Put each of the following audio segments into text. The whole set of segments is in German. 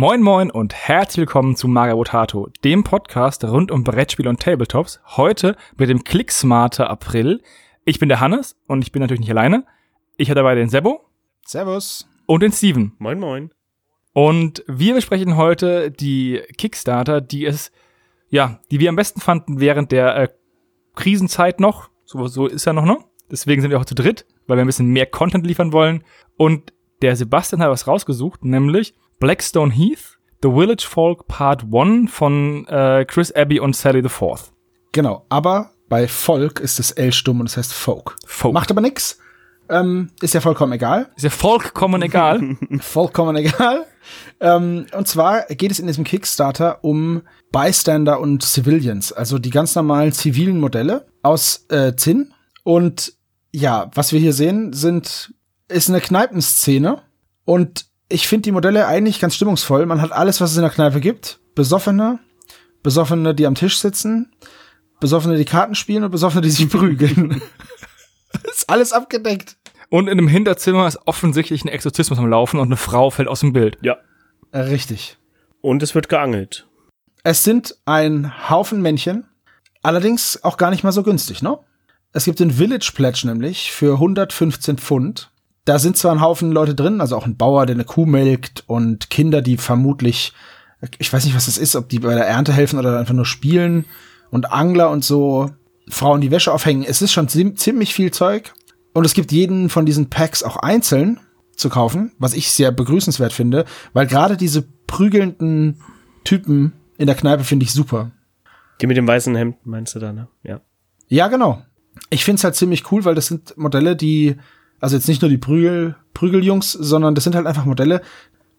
Moin moin und herzlich willkommen zu Magabotato, dem Podcast rund um Brettspiele und Tabletops. Heute mit dem Clicksmarter April. Ich bin der Hannes und ich bin natürlich nicht alleine. Ich habe dabei den Sebo. Servus. Und den Steven. Moin moin. Und wir besprechen heute die Kickstarter, die es, ja, die wir am besten fanden während der äh, Krisenzeit noch. So, so ist ja noch, ne? Deswegen sind wir auch zu dritt, weil wir ein bisschen mehr Content liefern wollen. Und der Sebastian hat was rausgesucht, nämlich Blackstone Heath, The Village Folk Part 1 von äh, Chris Abbey und Sally the Fourth. Genau, aber bei Folk ist das L stumm und das heißt Folk. Folk. Macht aber nix. Ähm, ist ja vollkommen egal. Ist ja vollkommen egal. vollkommen egal. Ähm, und zwar geht es in diesem Kickstarter um Bystander und Civilians, also die ganz normalen zivilen Modelle aus äh, Zinn. Und ja, was wir hier sehen, sind ist eine Kneipenszene und ich finde die Modelle eigentlich ganz stimmungsvoll. Man hat alles, was es in der Kneipe gibt. Besoffene, Besoffene, die am Tisch sitzen, Besoffene, die Karten spielen und Besoffene, die sich prügeln. ist alles abgedeckt. Und in dem Hinterzimmer ist offensichtlich ein Exorzismus am Laufen und eine Frau fällt aus dem Bild. Ja. Äh, Richtig. Und es wird geangelt. Es sind ein Haufen Männchen, allerdings auch gar nicht mal so günstig, ne? Es gibt den Village Pledge nämlich für 115 Pfund. Da sind zwar ein Haufen Leute drin, also auch ein Bauer, der eine Kuh melkt und Kinder, die vermutlich, ich weiß nicht, was das ist, ob die bei der Ernte helfen oder einfach nur spielen und Angler und so, Frauen, die Wäsche aufhängen. Es ist schon ziem- ziemlich viel Zeug. Und es gibt jeden von diesen Packs auch einzeln zu kaufen, was ich sehr begrüßenswert finde, weil gerade diese prügelnden Typen in der Kneipe finde ich super. Die mit dem weißen Hemd meinst du da, ne? Ja. Ja, genau. Ich find's halt ziemlich cool, weil das sind Modelle, die, also jetzt nicht nur die Prügel, Prügeljungs, sondern das sind halt einfach Modelle,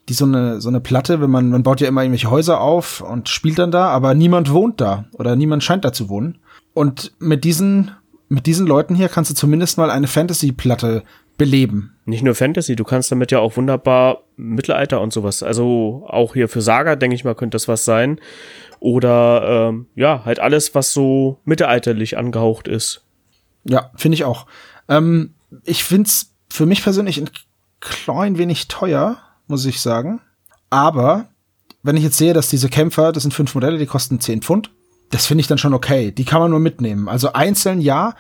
die so eine, so eine Platte, wenn man, man baut ja immer irgendwelche Häuser auf und spielt dann da, aber niemand wohnt da oder niemand scheint da zu wohnen. Und mit diesen, mit diesen Leuten hier kannst du zumindest mal eine Fantasy-Platte beleben. Nicht nur Fantasy, du kannst damit ja auch wunderbar Mittelalter und sowas. Also auch hier für Saga, denke ich mal, könnte das was sein. Oder ähm, ja, halt alles, was so mittelalterlich angehaucht ist. Ja, finde ich auch. Ähm, ich find's für mich persönlich ein klein wenig teuer, muss ich sagen. Aber wenn ich jetzt sehe, dass diese Kämpfer, das sind fünf Modelle, die kosten 10 Pfund, das finde ich dann schon okay. Die kann man nur mitnehmen. Also einzeln ja,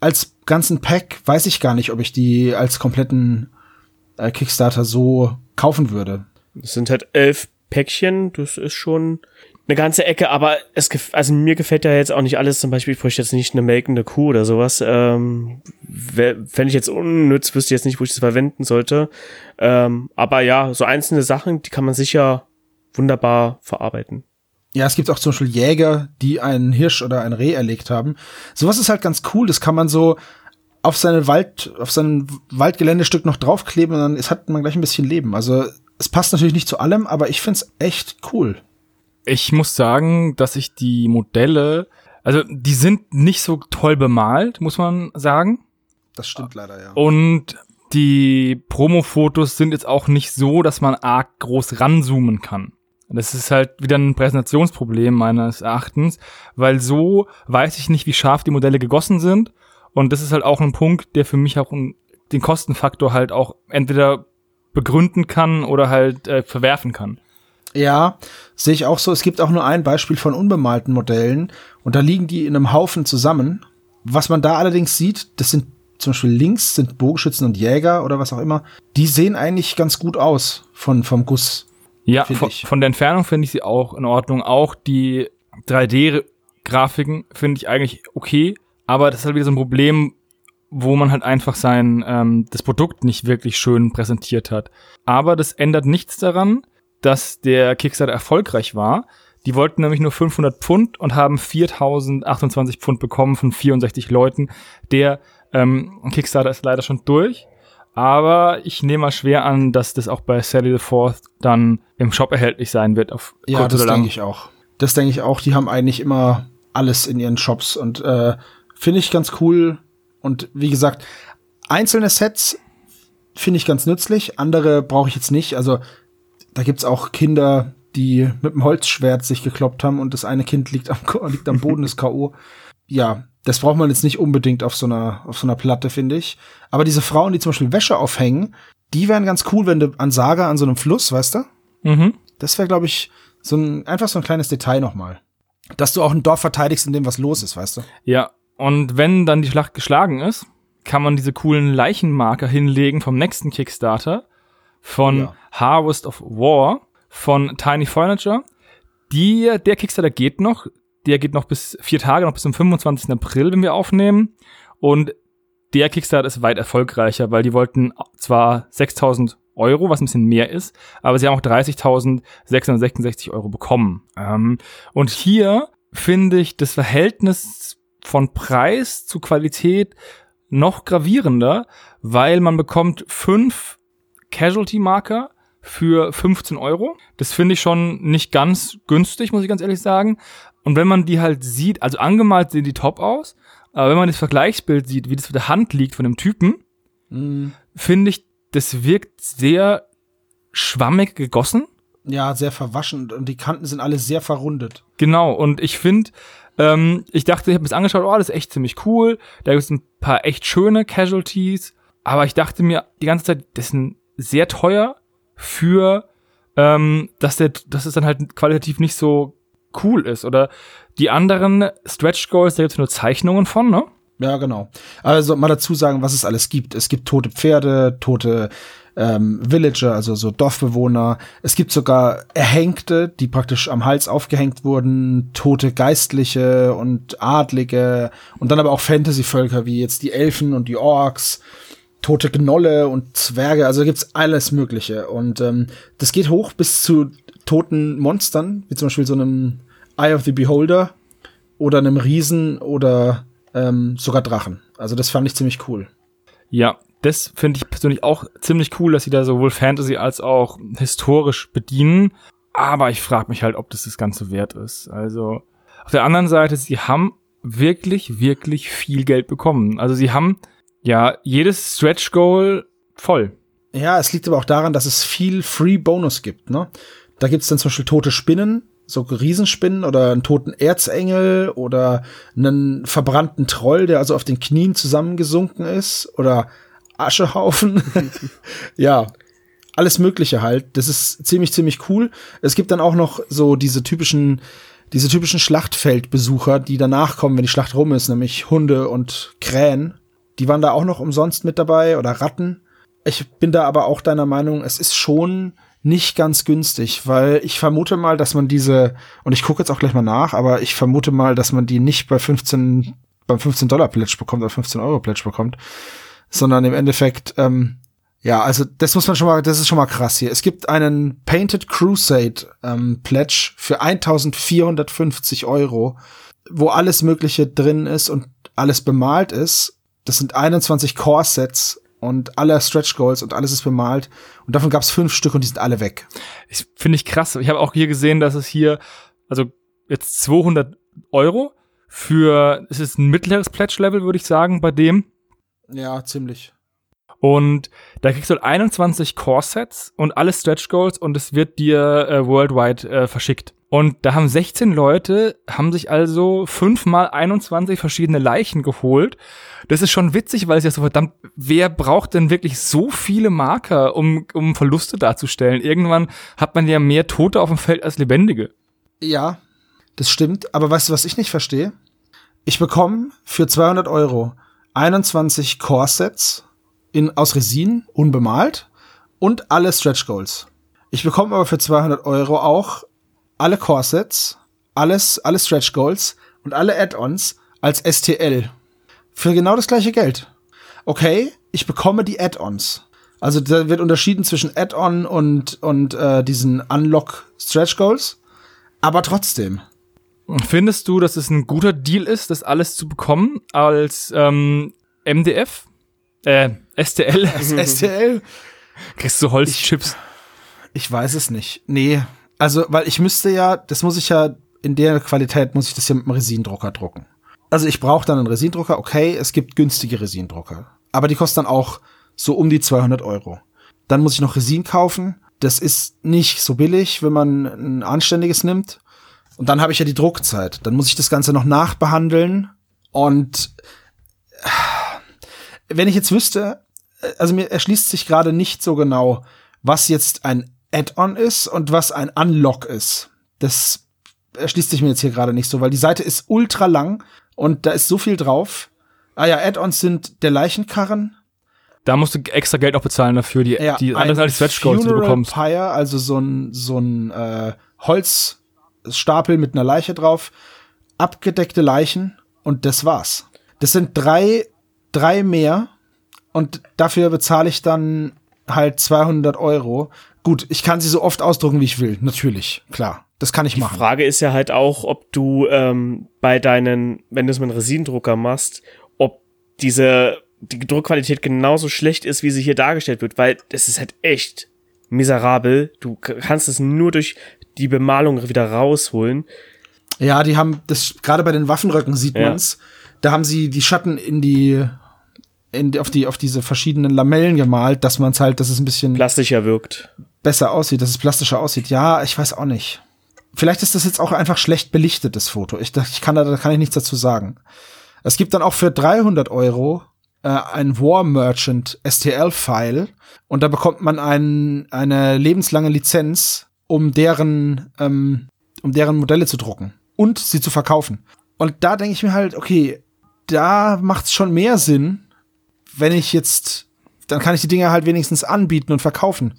als ganzen Pack weiß ich gar nicht, ob ich die als kompletten äh, Kickstarter so kaufen würde. Es sind halt elf Päckchen, das ist schon eine ganze Ecke, aber es gef also mir gefällt ja jetzt auch nicht alles. Zum Beispiel, ich bräuchte jetzt nicht eine melkende Kuh oder sowas. Ähm, Fände ich jetzt unnütz, wüsste jetzt nicht, wo ich das verwenden sollte. Ähm, aber ja, so einzelne Sachen, die kann man sicher wunderbar verarbeiten. Ja, es gibt auch zum Beispiel Jäger, die einen Hirsch oder ein Reh erlegt haben. Sowas ist halt ganz cool. Das kann man so auf seine Wald, auf sein Waldgeländestück noch draufkleben und dann ist, hat man gleich ein bisschen Leben. Also es passt natürlich nicht zu allem, aber ich find's echt cool. Ich muss sagen, dass ich die Modelle, also die sind nicht so toll bemalt, muss man sagen. Das stimmt leider, ja. Und die Promo-Fotos sind jetzt auch nicht so, dass man arg groß ranzoomen kann. Das ist halt wieder ein Präsentationsproblem meines Erachtens, weil so weiß ich nicht, wie scharf die Modelle gegossen sind. Und das ist halt auch ein Punkt, der für mich auch den Kostenfaktor halt auch entweder begründen kann oder halt äh, verwerfen kann. Ja, sehe ich auch so. Es gibt auch nur ein Beispiel von unbemalten Modellen und da liegen die in einem Haufen zusammen. Was man da allerdings sieht, das sind zum Beispiel links sind Bogenschützen und Jäger oder was auch immer. Die sehen eigentlich ganz gut aus von vom Guss. Ja, von, von der Entfernung finde ich sie auch in Ordnung. Auch die 3D-Grafiken finde ich eigentlich okay, aber das ist halt wieder so ein Problem, wo man halt einfach sein ähm, das Produkt nicht wirklich schön präsentiert hat. Aber das ändert nichts daran, dass der Kickstarter erfolgreich war. Die wollten nämlich nur 500 Pfund und haben 4028 Pfund bekommen von 64 Leuten. Der ähm, Kickstarter ist leider schon durch. Aber ich nehme mal schwer an, dass das auch bei Sally the Fourth dann im Shop erhältlich sein wird. Auf Ja, kurz das denke ich auch. Das denke ich auch. Die haben eigentlich immer alles in ihren Shops und äh, finde ich ganz cool. Und wie gesagt, einzelne Sets finde ich ganz nützlich. Andere brauche ich jetzt nicht. Also da gibt's auch Kinder, die mit dem Holzschwert sich gekloppt haben und das eine Kind liegt am, liegt am Boden des K.O. Ja, das braucht man jetzt nicht unbedingt auf so einer, auf so einer Platte, finde ich. Aber diese Frauen, die zum Beispiel Wäsche aufhängen, die wären ganz cool, wenn du an Saga an so einem Fluss, weißt du? Mhm. Das wäre, glaube ich, so ein, einfach so ein kleines Detail nochmal. Dass du auch ein Dorf verteidigst, in dem was los ist, weißt du? Ja, und wenn dann die Schlacht geschlagen ist, kann man diese coolen Leichenmarker hinlegen vom nächsten Kickstarter von Ja. Harvest of War von Tiny Furniture. Die, der Kickstarter geht noch. Der geht noch bis vier Tage, noch bis zum 25. April, wenn wir aufnehmen. Und der Kickstarter ist weit erfolgreicher, weil die wollten zwar 6000 Euro, was ein bisschen mehr ist, aber sie haben auch 30.666 Euro bekommen. Ähm, und hier finde ich das Verhältnis von Preis zu Qualität noch gravierender, weil man bekommt fünf Casualty-Marker für 15 Euro. Das finde ich schon nicht ganz günstig, muss ich ganz ehrlich sagen. Und wenn man die halt sieht, also angemalt sehen die top aus, aber wenn man das Vergleichsbild sieht, wie das für der Hand liegt von dem Typen, Mhm. finde ich, das wirkt sehr schwammig gegossen. Ja, sehr verwaschen und die Kanten sind alle sehr verrundet. Genau, und ich finde, ähm, ich dachte, ich habe mir das angeschaut, oh, das ist echt ziemlich cool. Da gibt es ein paar echt schöne Casualties. Aber ich dachte mir die ganze Zeit, das ein sehr teuer für, ähm, dass, der, dass es dann halt qualitativ nicht so cool ist. Oder die anderen Stretch Goals, da gibt es nur Zeichnungen von, ne? Ja, genau. Also mal dazu sagen, was es alles gibt. Es gibt tote Pferde, tote ähm, Villager, also so Dorfbewohner. Es gibt sogar Erhängte, die praktisch am Hals aufgehängt wurden, tote Geistliche und Adlige und dann aber auch Fantasy-Völker wie jetzt die Elfen und die Orks, tote Gnolle und Zwerge. Also gibt's alles Mögliche und ähm, das geht hoch bis zu toten Monstern, wie zum Beispiel so einem Eye of the Beholder oder einem Riesen oder ähm, sogar Drachen. Also das fand ich ziemlich cool. Ja, das finde ich persönlich auch ziemlich cool, dass sie da sowohl Fantasy als auch historisch bedienen. Aber ich frage mich halt, ob das das Ganze wert ist. Also auf der anderen Seite, sie haben wirklich, wirklich viel Geld bekommen. Also sie haben ja jedes Stretch Goal voll. Ja, es liegt aber auch daran, dass es viel Free Bonus gibt. Ne? Da gibt's dann zum Beispiel tote Spinnen, so Riesenspinnen oder einen toten Erzengel oder einen verbrannten Troll, der also auf den Knien zusammengesunken ist oder Aschehaufen. ja, alles Mögliche halt. Das ist ziemlich, ziemlich cool. Es gibt dann auch noch so diese typischen, diese typischen Schlachtfeldbesucher, die danach kommen, wenn die Schlacht rum ist, nämlich Hunde und Krähen. Die waren da auch noch umsonst mit dabei oder Ratten. Ich bin da aber auch deiner Meinung, es ist schon nicht ganz günstig, weil ich vermute mal, dass man diese, und ich gucke jetzt auch gleich mal nach, aber ich vermute mal, dass man die nicht bei 15, beim 15 Dollar Pledge bekommt oder 15 Euro Pledge bekommt, sondern im Endeffekt, ähm, ja, also das muss man schon mal, das ist schon mal krass hier. Es gibt einen Painted Crusade ähm, Pledge für 1450 Euro, wo alles Mögliche drin ist und alles bemalt ist. Das sind 21 Core-Sets und alle Stretch Goals und alles ist bemalt. Und davon gab es fünf Stück und die sind alle weg. Ich finde ich krass. Ich habe auch hier gesehen, dass es hier, also jetzt 200 Euro für, es ist ein mittleres Pledge-Level, würde ich sagen, bei dem. Ja, ziemlich. Und da kriegst du halt 21 Core-Sets und alle Stretch Goals und es wird dir äh, worldwide äh, verschickt. Und da haben 16 Leute, haben sich also fünfmal 21 verschiedene Leichen geholt. Das ist schon witzig, weil es ja so verdammt, wer braucht denn wirklich so viele Marker, um, um Verluste darzustellen? Irgendwann hat man ja mehr Tote auf dem Feld als Lebendige. Ja, das stimmt. Aber weißt du, was ich nicht verstehe? Ich bekomme für 200 Euro 21 Core-Sets in, aus Resin, unbemalt und alle Stretch Goals. Ich bekomme aber für 200 Euro auch alle Core-Sets, alles, alle Stretch Goals und alle Add-ons als STL. Für genau das gleiche Geld. Okay, ich bekomme die Add-ons. Also da wird unterschieden zwischen Add-on und, und äh, diesen Unlock Stretch Goals. Aber trotzdem. Findest du, dass es ein guter Deal ist, das alles zu bekommen als ähm, MDF? Äh, STL? STL? Kriegst du Holzchips? Ich weiß es nicht. Nee. Also, weil ich müsste ja, das muss ich ja, in der Qualität muss ich das ja mit einem Resindrucker drucken. Also ich brauche dann einen Resindrucker, okay, es gibt günstige Resindrucker. Aber die kosten dann auch so um die 200 Euro. Dann muss ich noch Resin kaufen. Das ist nicht so billig, wenn man ein anständiges nimmt. Und dann habe ich ja die Druckzeit. Dann muss ich das Ganze noch nachbehandeln. Und äh, wenn ich jetzt wüsste, also mir erschließt sich gerade nicht so genau, was jetzt ein Add-on ist und was ein Unlock ist. Das erschließt sich mir jetzt hier gerade nicht so, weil die Seite ist ultra lang und da ist so viel drauf. Ah ja, Add-ons sind der Leichenkarren. Da musst du extra Geld auch bezahlen dafür, die, Ja, die anders als die Stretch Goals, die du bekommst. Pyre, also so ein, so ein äh, Holzstapel mit einer Leiche drauf, abgedeckte Leichen und das war's. Das sind drei, drei mehr und dafür bezahle ich dann halt 200 Euro. Gut, ich kann sie so oft ausdrucken, wie ich will. Natürlich, klar. Das kann ich machen. Frage ist ja halt auch, ob du ähm, bei deinen, wenn du es mit einem Resinendrucker machst, ob diese die Druckqualität genauso schlecht ist, wie sie hier dargestellt wird, weil das ist halt echt miserabel. Du kannst es nur durch die Bemalung wieder rausholen. Ja, die haben das gerade bei den Waffenröcken sieht Ja. man's. Da haben sie die Schatten in die in auf die auf diese verschiedenen Lamellen gemalt, dass man's halt, dass es ein bisschen Plastischer wirkt. besser aussieht, dass es plastischer aussieht. Ja, ich weiß auch nicht. Vielleicht ist das jetzt auch einfach schlecht belichtetes Foto. Ich, ich kann da, da kann ich nichts dazu sagen. Es gibt dann auch für 300 Euro äh, ein War Merchant STL-File und da bekommt man ein, eine lebenslange Lizenz, um deren, ähm, um deren Modelle zu drucken und sie zu verkaufen. Und da denke ich mir halt, okay, da macht's schon mehr Sinn, wenn ich jetzt, dann kann ich die Dinge halt wenigstens anbieten und verkaufen.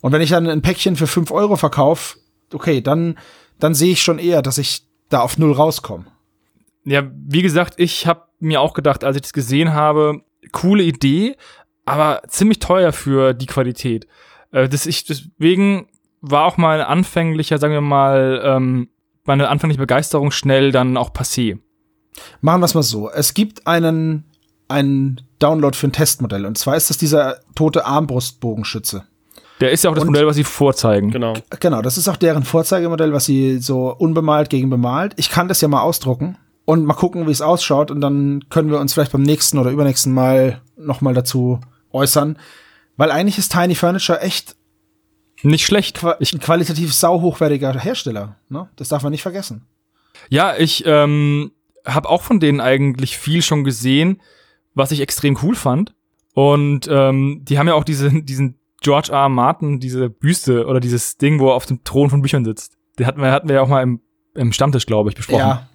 Und wenn ich dann ein Päckchen für 5 Euro verkaufe, okay, dann, dann sehe ich schon eher, dass ich da auf null rauskomme. Ja, wie gesagt, ich habe mir auch gedacht, als ich das gesehen habe, coole Idee, aber ziemlich teuer für die Qualität. Äh, das ich, deswegen war auch mal anfänglicher, sagen wir mal, ähm, meine anfängliche Begeisterung schnell dann auch passé. Machen wir es mal so. Es gibt einen, einen Download für ein Testmodell. Und zwar ist das dieser tote Armbrustbogenschütze. Der ist ja auch das Und- Modell, was sie vorzeigen. Genau. Genau, das ist auch deren Vorzeigemodell, was sie so unbemalt gegen bemalt. Ich kann das ja mal ausdrucken und mal gucken, wie es ausschaut. Und dann können wir uns vielleicht beim nächsten oder übernächsten Mal noch mal dazu äußern. Weil eigentlich ist Tiny Furniture echt Nicht schlecht. Ich ein qualitativ sauhochwertiger Hersteller. Ne? Das darf man nicht vergessen. Ja, ich ähm, habe auch von denen eigentlich viel schon gesehen, was ich extrem cool fand. Und ähm, die haben ja auch diese, diesen George R. R. Martin, diese Büste oder dieses Ding, wo er auf dem Thron von Büchern sitzt. Den hatten wir, hatten wir ja auch mal im, im Stammtisch, glaube ich, besprochen. Ja.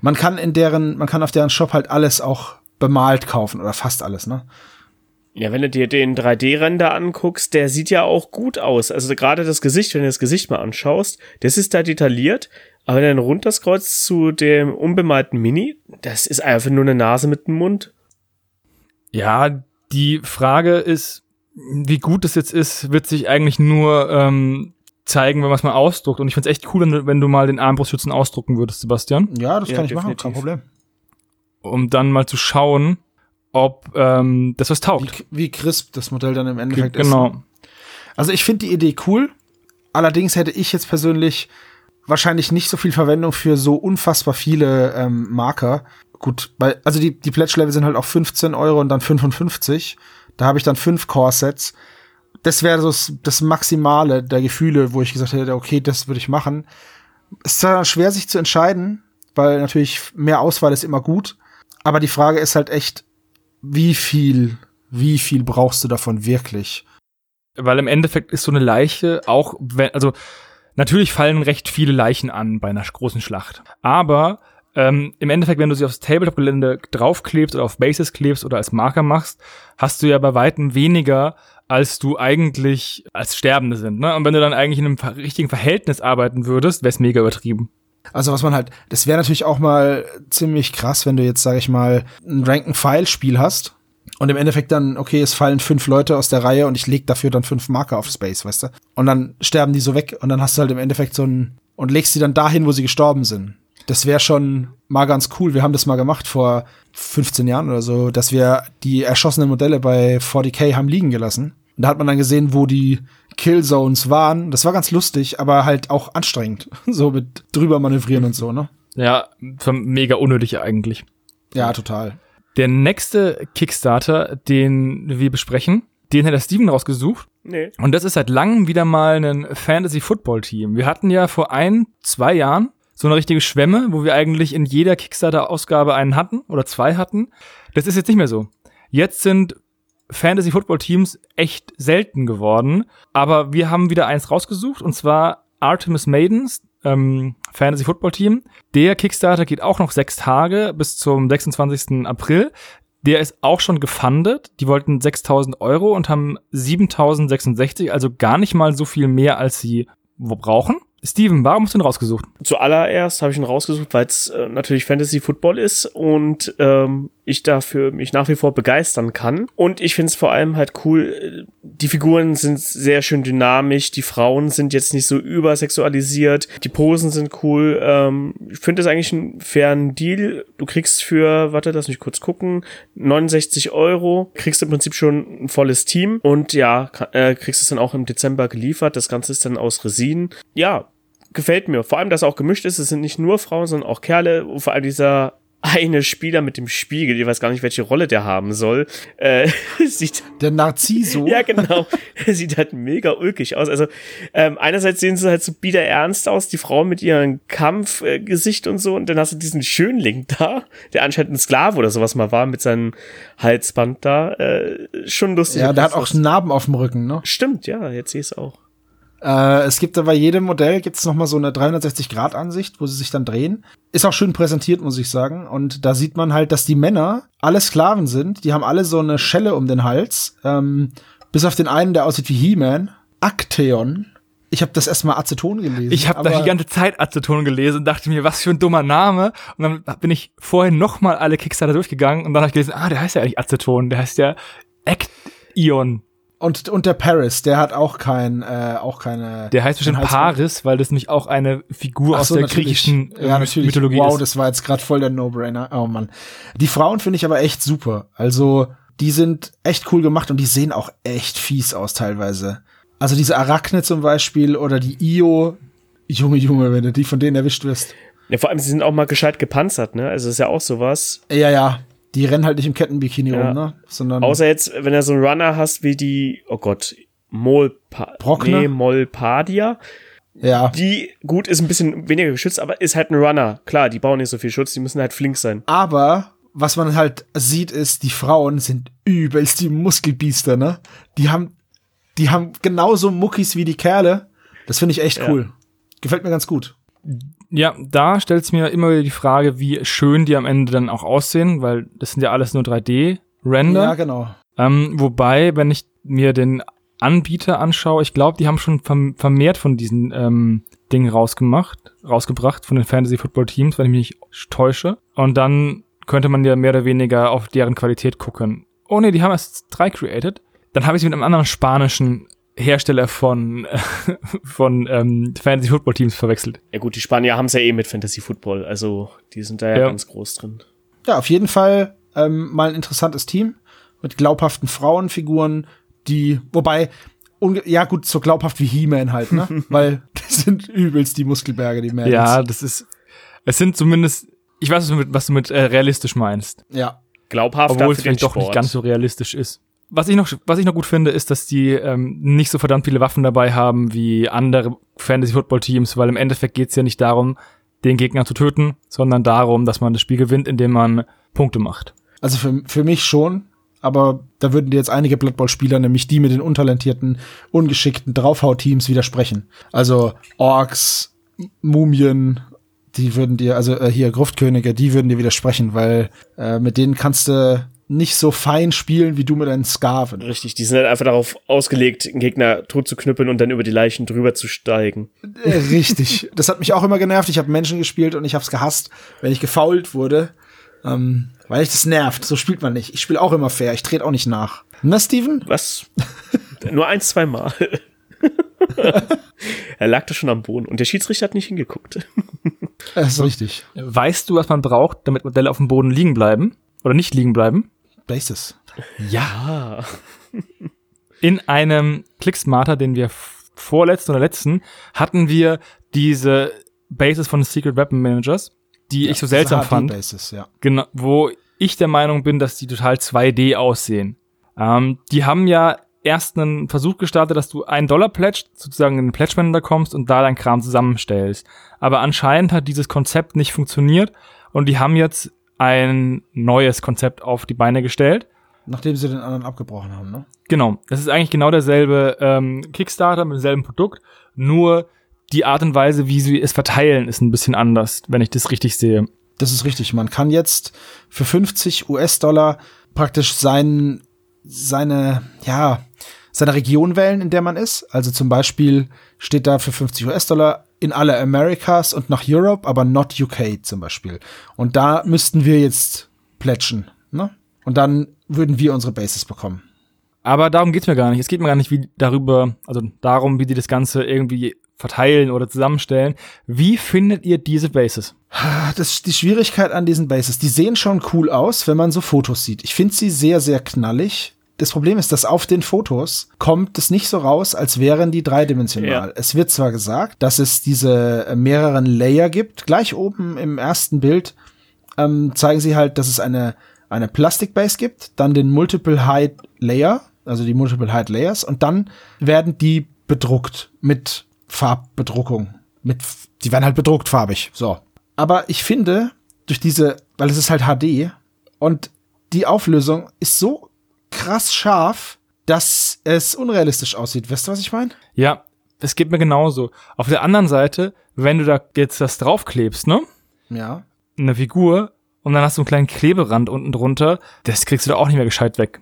Man kann in deren, man kann auf deren Shop halt alles auch bemalt kaufen oder fast alles, ne? Ja, wenn du dir den 3D-Render anguckst, der sieht ja auch gut aus. Also gerade das Gesicht, wenn du das Gesicht mal anschaust, das ist da detailliert. Aber wenn du dann runterscrollst zu dem unbemalten Mini, das ist einfach nur eine Nase mit dem Mund. Ja, die Frage ist, wie gut das jetzt ist, wird sich eigentlich nur ähm, zeigen, wenn man es mal ausdruckt. Und ich find's echt cool, wenn du, wenn du mal den Armbrustschützen ausdrucken würdest, Sebastian. Ja, das Ja, kann ich machen, definitiv. kein Problem. um dann mal zu schauen, ob ähm, das was Wie, taugt. wie crisp das Modell dann im Endeffekt genau. ist. Also ich finde die Idee cool. Allerdings hätte ich jetzt persönlich wahrscheinlich nicht so viel Verwendung für so unfassbar viele ähm, Marker. Gut, weil, also die, die Pledge-Level sind halt auch 15 Euro und dann 55. Da habe ich dann fünf Core-Sets. Das wäre so das, Maximale der Gefühle, wo ich gesagt hätte, okay, das würde ich machen. Es ist zwar schwer, sich zu entscheiden, weil natürlich mehr Auswahl ist immer gut. Aber die Frage ist halt echt, wie viel, wie viel brauchst du davon wirklich? Weil im Endeffekt ist so eine Leiche auch, wenn, also natürlich fallen recht viele Leichen an bei einer großen Schlacht. Aber ähm, im Endeffekt, wenn du sie aufs Tabletop-Gelände draufklebst oder auf Bases klebst oder als Marker machst, hast du ja bei weitem weniger, als du eigentlich als Sterbende sind. Ne? Und wenn du dann eigentlich in einem richtigen Verhältnis arbeiten würdest, wäre es mega übertrieben. Also was man halt, das wäre natürlich auch mal ziemlich krass, wenn du jetzt, sag ich mal, ein Rank-and-File-Spiel hast und im Endeffekt dann, okay, es fallen fünf Leute aus der Reihe und ich leg dafür dann fünf Marker auf Space, weißt du? Und dann sterben die so weg und dann hast du halt im Endeffekt so ein, und legst sie dann dahin, wo sie gestorben sind. Das wäre schon mal ganz cool. Wir haben das mal gemacht vor 15 Jahren oder so, dass wir die erschossenen Modelle bei 40k haben liegen gelassen. Und da hat man dann gesehen, wo die Killzones waren. Das war ganz lustig, aber halt auch anstrengend. So mit drüber manövrieren und so, ne? Ja, mega unnötig eigentlich. Ja, total. Der nächste Kickstarter, den wir besprechen, den hat der Steven rausgesucht. Nee. Und das ist seit langem wieder mal ein Fantasy-Football-Team. Wir hatten ja vor ein, zwei Jahren so eine richtige Schwemme, wo wir eigentlich in jeder Kickstarter-Ausgabe einen hatten oder zwei hatten. Das ist jetzt nicht mehr so. Jetzt sind Fantasy-Football-Teams echt selten geworden. Aber wir haben wieder eins rausgesucht und zwar Artemis Maidens, ähm, Fantasy-Football-Team. Der Kickstarter geht auch noch sechs Tage bis zum 26. April. Der ist auch schon gefundet. Die wollten 6000 Euro und haben 7066, also gar nicht mal so viel mehr, als sie brauchen. Steven, warum hast du ihn rausgesucht? Zuallererst habe ich ihn rausgesucht, weil es äh, natürlich Fantasy Football ist und ähm, ich dafür mich nach wie vor begeistern kann. Und ich finde es vor allem halt cool, äh, die Figuren sind sehr schön dynamisch, die Frauen sind jetzt nicht so übersexualisiert, die Posen sind cool. Ähm, ich finde das eigentlich einen fairen Deal. Du kriegst für, warte, lass mich kurz gucken, 69 Euro, kriegst im Prinzip schon ein volles Team und ja, äh, kriegst es dann auch im Dezember geliefert. Das Ganze ist dann aus Resin. Ja, gefällt mir. Vor allem, dass auch gemischt ist. Es sind nicht nur Frauen, sondern auch Kerle. Vor allem dieser eine Spieler mit dem Spiegel, ich weiß gar nicht, welche Rolle der haben soll, äh, sieht der Narziso. Ja, genau. sieht halt mega ulkig aus. Also ähm, einerseits sehen sie halt so bieder ernst aus, die Frau mit ihrem Kampfgesicht äh, und so, und dann hast du diesen Schönling da, der anscheinend ein Sklave oder sowas mal war mit seinem Halsband da. Äh, schon lustig. Ja, der hat auch Narben auf dem Rücken, ne? Stimmt, ja, jetzt sehe ich es auch. Äh, es gibt bei jedem Modell gibt's noch mal so eine 360-Grad-Ansicht, wo sie sich dann drehen. Ist auch schön präsentiert, muss ich sagen. Und da sieht man halt, dass die Männer alle Sklaven sind. Die haben alle so eine Schelle um den Hals. Ähm, bis auf den einen, der aussieht wie He-Man. Acteon. Ich habe das erstmal Aceton gelesen. Ich habe da die ganze Zeit Aceton gelesen und dachte mir, was für ein dummer Name. Und dann bin ich vorhin noch mal alle Kickstarter durchgegangen und dann habe ich gelesen, ah, der heißt ja eigentlich Aceton, der heißt ja Acteon. Und, und der Paris, der hat auch kein, äh, auch keine. Der heißt bestimmt Paris, weil das nämlich auch eine Figur aus so, der griechischen äh, ja, Mythologie wow, ist. Wow, das war jetzt gerade voll der No-Brainer. Oh Mann. Die Frauen finde ich aber echt super. Also, die sind echt cool gemacht und die sehen auch echt fies aus teilweise. Also diese Arachne zum Beispiel oder die Io. Junge, Junge, wenn du die von denen erwischt wirst. Ja, vor allem, sie sind auch mal gescheit gepanzert, ne? Also, ist ja auch sowas. Ja, ja die rennen halt nicht im Kettenbikini ja. rum, ne? Sondern Außer jetzt, wenn er so einen Runner hast wie die, oh Gott, Molpa nee, Molpadia. Ja. Die, gut, ist ein bisschen weniger geschützt, aber ist halt ein Runner. Klar, die bauen nicht so viel Schutz, die müssen halt flink sein. Aber, was man halt sieht, ist, die Frauen sind übelst die Muskelbiester, ne? Die haben, die haben genauso Muckis wie die Kerle. Das finde ich echt ja. cool. Gefällt mir ganz gut. Ja, da stellt es mir immer wieder die Frage, wie schön die am Ende dann auch aussehen, weil das sind ja alles nur 3D-Render. Ja, genau. Ähm, wobei, wenn ich mir den Anbieter anschaue, ich glaube, die haben schon vermehrt von diesen ähm, Dingen rausgemacht, rausgebracht von den Fantasy Football Teams, wenn ich mich nicht täusche. Und dann könnte man ja mehr oder weniger auf deren Qualität gucken. Oh nee, die haben erst drei created. Dann habe ich sie mit einem anderen spanischen Hersteller von, von ähm, Fantasy Football Teams verwechselt. Ja gut, die Spanier haben es ja eh mit Fantasy Football, also die sind da ja, ja. ganz groß drin. Ja, auf jeden Fall ähm, mal ein interessantes Team mit glaubhaften Frauenfiguren, die, wobei, ja gut, so glaubhaft wie He-Man halt, ne? Weil das sind übelst die Muskelberge, die Mans. Ja, das ist, es sind zumindest, ich weiß, was du mit, was du mit äh, realistisch meinst. Ja. Glaubhaft, obwohl es vielleicht doch nicht ganz so realistisch ist was ich noch, was ich noch gut finde, ist, dass die ähm, nicht so verdammt viele Waffen dabei haben wie andere Fantasy-Football-Teams, weil im Endeffekt geht's ja nicht darum, den Gegner zu töten, sondern darum, dass man das Spiel gewinnt, indem man Punkte macht. Also für, für mich schon, aber da würden dir jetzt einige Blood Bowl-Spieler, nämlich die mit den untalentierten, ungeschickten Draufhau-Teams widersprechen. Also Orks, Mumien, die würden dir, also äh, hier Gruftkönige, die würden dir widersprechen, weil äh, mit denen kannst du nicht so fein spielen wie du mit deinen Skaven. Richtig, die sind halt einfach darauf ausgelegt, einen Gegner tot zu knüppeln und dann über die Leichen drüber zu steigen. Äh, richtig. Das hat mich auch immer genervt. Ich habe Menschen gespielt und ich habe es gehasst, wenn ich gefault wurde. Ähm, weil ich das nervt. So spielt man nicht. Ich spiele auch immer fair. Ich trete auch nicht nach. Na, Steven? Was? Nur ein, zwei Mal. er lag da schon am Boden und der Schiedsrichter hat nicht hingeguckt. Das ist richtig. Weißt du, was man braucht, damit Modelle auf dem Boden liegen bleiben? Oder nicht liegen bleiben? Basis. Ja. In einem Clicksmarter, den wir vorletzten oder letzten, hatten wir diese Basis von Secret Weapon Managers, die ja, ich so seltsam fand. Basis, ja. Genau, wo ich der Meinung bin, dass die total 2D aussehen. Ähm, die haben ja erst einen Versuch gestartet, dass du einen Dollar pledged, sozusagen in den Pledge Manager kommst und da dein Kram zusammenstellst. Aber anscheinend hat dieses Konzept nicht funktioniert und die haben jetzt ein neues Konzept auf die Beine gestellt. Nachdem sie den anderen abgebrochen haben, ne? Genau. Das ist eigentlich genau derselbe ähm, Kickstarter mit demselben Produkt, nur die Art und Weise, wie sie es verteilen, ist ein bisschen anders, wenn ich das richtig sehe. Das ist richtig. Man kann jetzt für 50 US-Dollar praktisch sein, seine, ja, seine Region wählen, in der man ist. Also zum Beispiel steht da für 50 US-Dollar in alle Americas und nach Europe, aber not UK zum Beispiel. Und da müssten wir jetzt plätschen, ne? Und dann würden wir unsere Bases bekommen. Aber darum geht's mir gar nicht. Es geht mir gar nicht wie darüber, also darum, wie die das Ganze irgendwie verteilen oder zusammenstellen. Wie findet ihr diese Bases? Das ist die Schwierigkeit an diesen Bases. Die sehen schon cool aus, wenn man so Fotos sieht. Ich finde sie sehr, sehr knallig. Das Problem ist, dass auf den Fotos kommt es nicht so raus, als wären die dreidimensional. Ja. Es wird zwar gesagt, dass es diese äh, mehreren Layer gibt. Gleich oben im ersten Bild ähm, zeigen sie halt, dass es eine, eine Plastikbase gibt, dann den Multiple Height Layer, also die Multiple Height Layers, und dann werden die bedruckt mit Farbbedruckung. Mit, die werden halt bedruckt farbig. So. Aber ich finde, durch diese, weil es ist halt HD und die Auflösung ist so krass scharf, dass es unrealistisch aussieht. Weißt du, was ich meine? Ja, es geht mir genauso. Auf der anderen Seite, wenn du da jetzt das draufklebst, ne? Ja. Eine Figur und dann hast du einen kleinen Kleberand unten drunter, das kriegst du da auch nicht mehr gescheit weg.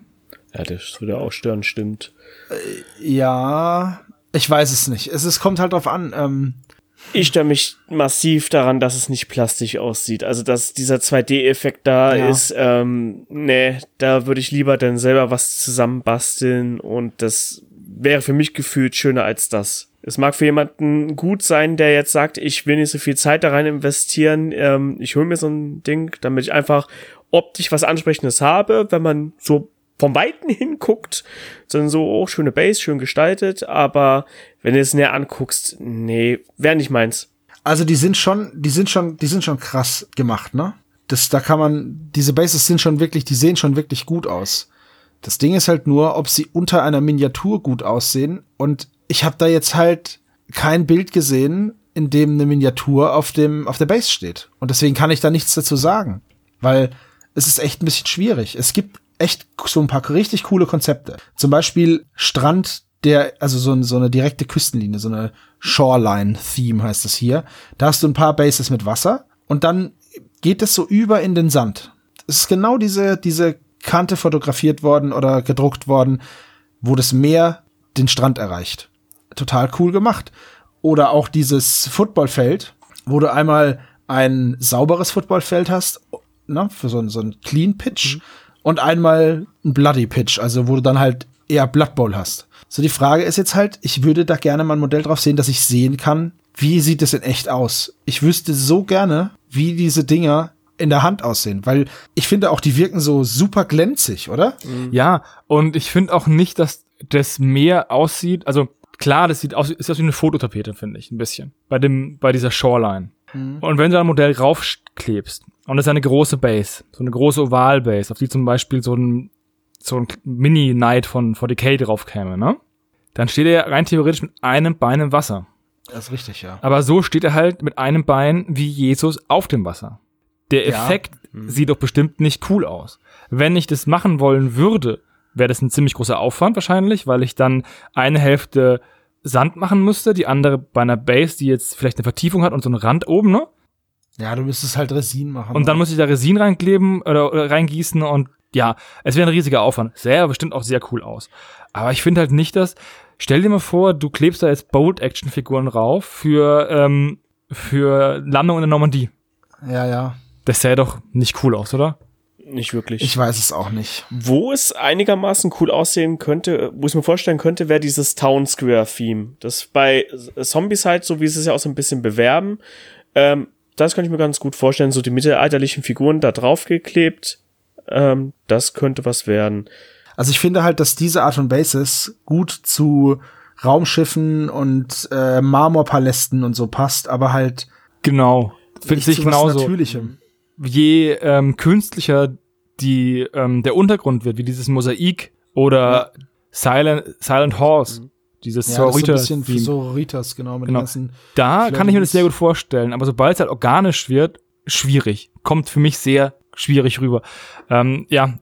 Ja, das würde auch stören, stimmt. Äh, ja, ich weiß es nicht. Es, es kommt halt drauf an. Ähm ich störe mich massiv daran, dass es nicht plastisch aussieht. Also, dass dieser 2D-Effekt da ja. ist. Ähm, nee, da würde ich lieber dann selber was zusammenbasteln und das wäre für mich gefühlt schöner als das. Es mag für jemanden gut sein, der jetzt sagt, ich will nicht so viel Zeit da rein investieren. Ähm, ich hole mir so ein Ding, damit ich einfach optisch was Ansprechendes habe, wenn man so vom Weiten hinguckt, sind so oh, schöne Base, schön gestaltet, aber wenn du es näher anguckst, nee, wäre nicht meins. Also die sind schon, die sind schon, die sind schon krass gemacht, ne? Das, da kann man, diese Bases sind schon wirklich, die sehen schon wirklich gut aus. Das Ding ist halt nur, ob sie unter einer Miniatur gut aussehen. Und ich habe da jetzt halt kein Bild gesehen, in dem eine Miniatur auf dem auf der Base steht. Und deswegen kann ich da nichts dazu sagen, weil es ist echt ein bisschen schwierig. Es gibt echt so ein paar richtig coole Konzepte. Zum Beispiel Strand, der, also so, so eine direkte Küstenlinie, so eine Shoreline-Theme heißt es hier. Da hast du ein paar Bases mit Wasser und dann geht es so über in den Sand. Es ist genau diese, diese Kante fotografiert worden oder gedruckt worden, wo das Meer den Strand erreicht. Total cool gemacht. Oder auch dieses Footballfeld, wo du einmal ein sauberes Footballfeld hast, ne, für so, so ein Clean Pitch. Mhm und einmal ein Bloody Pitch, also wo du dann halt eher Blood Bowl hast. So die Frage ist jetzt halt, ich würde da gerne mal ein Modell drauf sehen, dass ich sehen kann, wie sieht es in echt aus. Ich wüsste so gerne, wie diese Dinger in der Hand aussehen, weil ich finde auch, die wirken so super glänzig, oder? Mhm. Ja, und ich finde auch nicht, dass das mehr aussieht, also klar, das sieht aus, ist aus wie eine Fototapete, finde ich, ein bisschen. Bei dem, bei dieser Shoreline. Mhm. Und wenn du ein Modell raufklebst und das ist eine große Base, so eine große Oval-Base, auf die zum Beispiel so ein, so ein Mini-Knight von 40k drauf käme, ne? Dann steht er rein theoretisch mit einem Bein im Wasser. Das ist richtig, ja. Aber so steht er halt mit einem Bein wie Jesus auf dem Wasser. Der Effekt ja. sieht doch bestimmt nicht cool aus. Wenn ich das machen wollen würde, wäre das ein ziemlich großer Aufwand wahrscheinlich, weil ich dann eine Hälfte Sand machen müsste, die andere bei einer Base, die jetzt vielleicht eine Vertiefung hat und so einen Rand oben, ne? Ja, du müsstest halt Resin machen. Und dann muss ich da Resin reinkleben oder, oder reingießen und ja, es wäre ein riesiger Aufwand. Sähe bestimmt auch sehr cool aus. Aber ich finde halt nicht, dass. Stell dir mal vor, du klebst da jetzt Bold-Action-Figuren rauf für, ähm, für Landung in der Normandie. Ja, ja. Das sähe doch nicht cool aus, oder? Nicht wirklich. Ich weiß es auch nicht. Wo es einigermaßen cool aussehen könnte, wo ich mir vorstellen könnte, wäre dieses Town Square Theme. Das bei Zombies halt, so wie sie es ja auch so ein bisschen bewerben, ähm, das kann ich mir ganz gut vorstellen. So die mittelalterlichen Figuren da draufgeklebt, ähm, das könnte was werden. Also ich finde halt, dass diese Art von Bases gut zu Raumschiffen und äh, Marmorpalästen und so passt, aber halt genau finde ich genauso. Natürlichem je ähm, künstlicher die ähm, der Untergrund wird, wie dieses Mosaik oder ja. Silent Silent Horse, mhm. Dieses ja, Sorita so ein bisschen Sororitas, genau, mit genau. ganzen Da Flames. kann ich mir das sehr gut vorstellen, aber sobald es halt organisch wird, schwierig. Kommt für mich sehr schwierig rüber. Ähm, ja,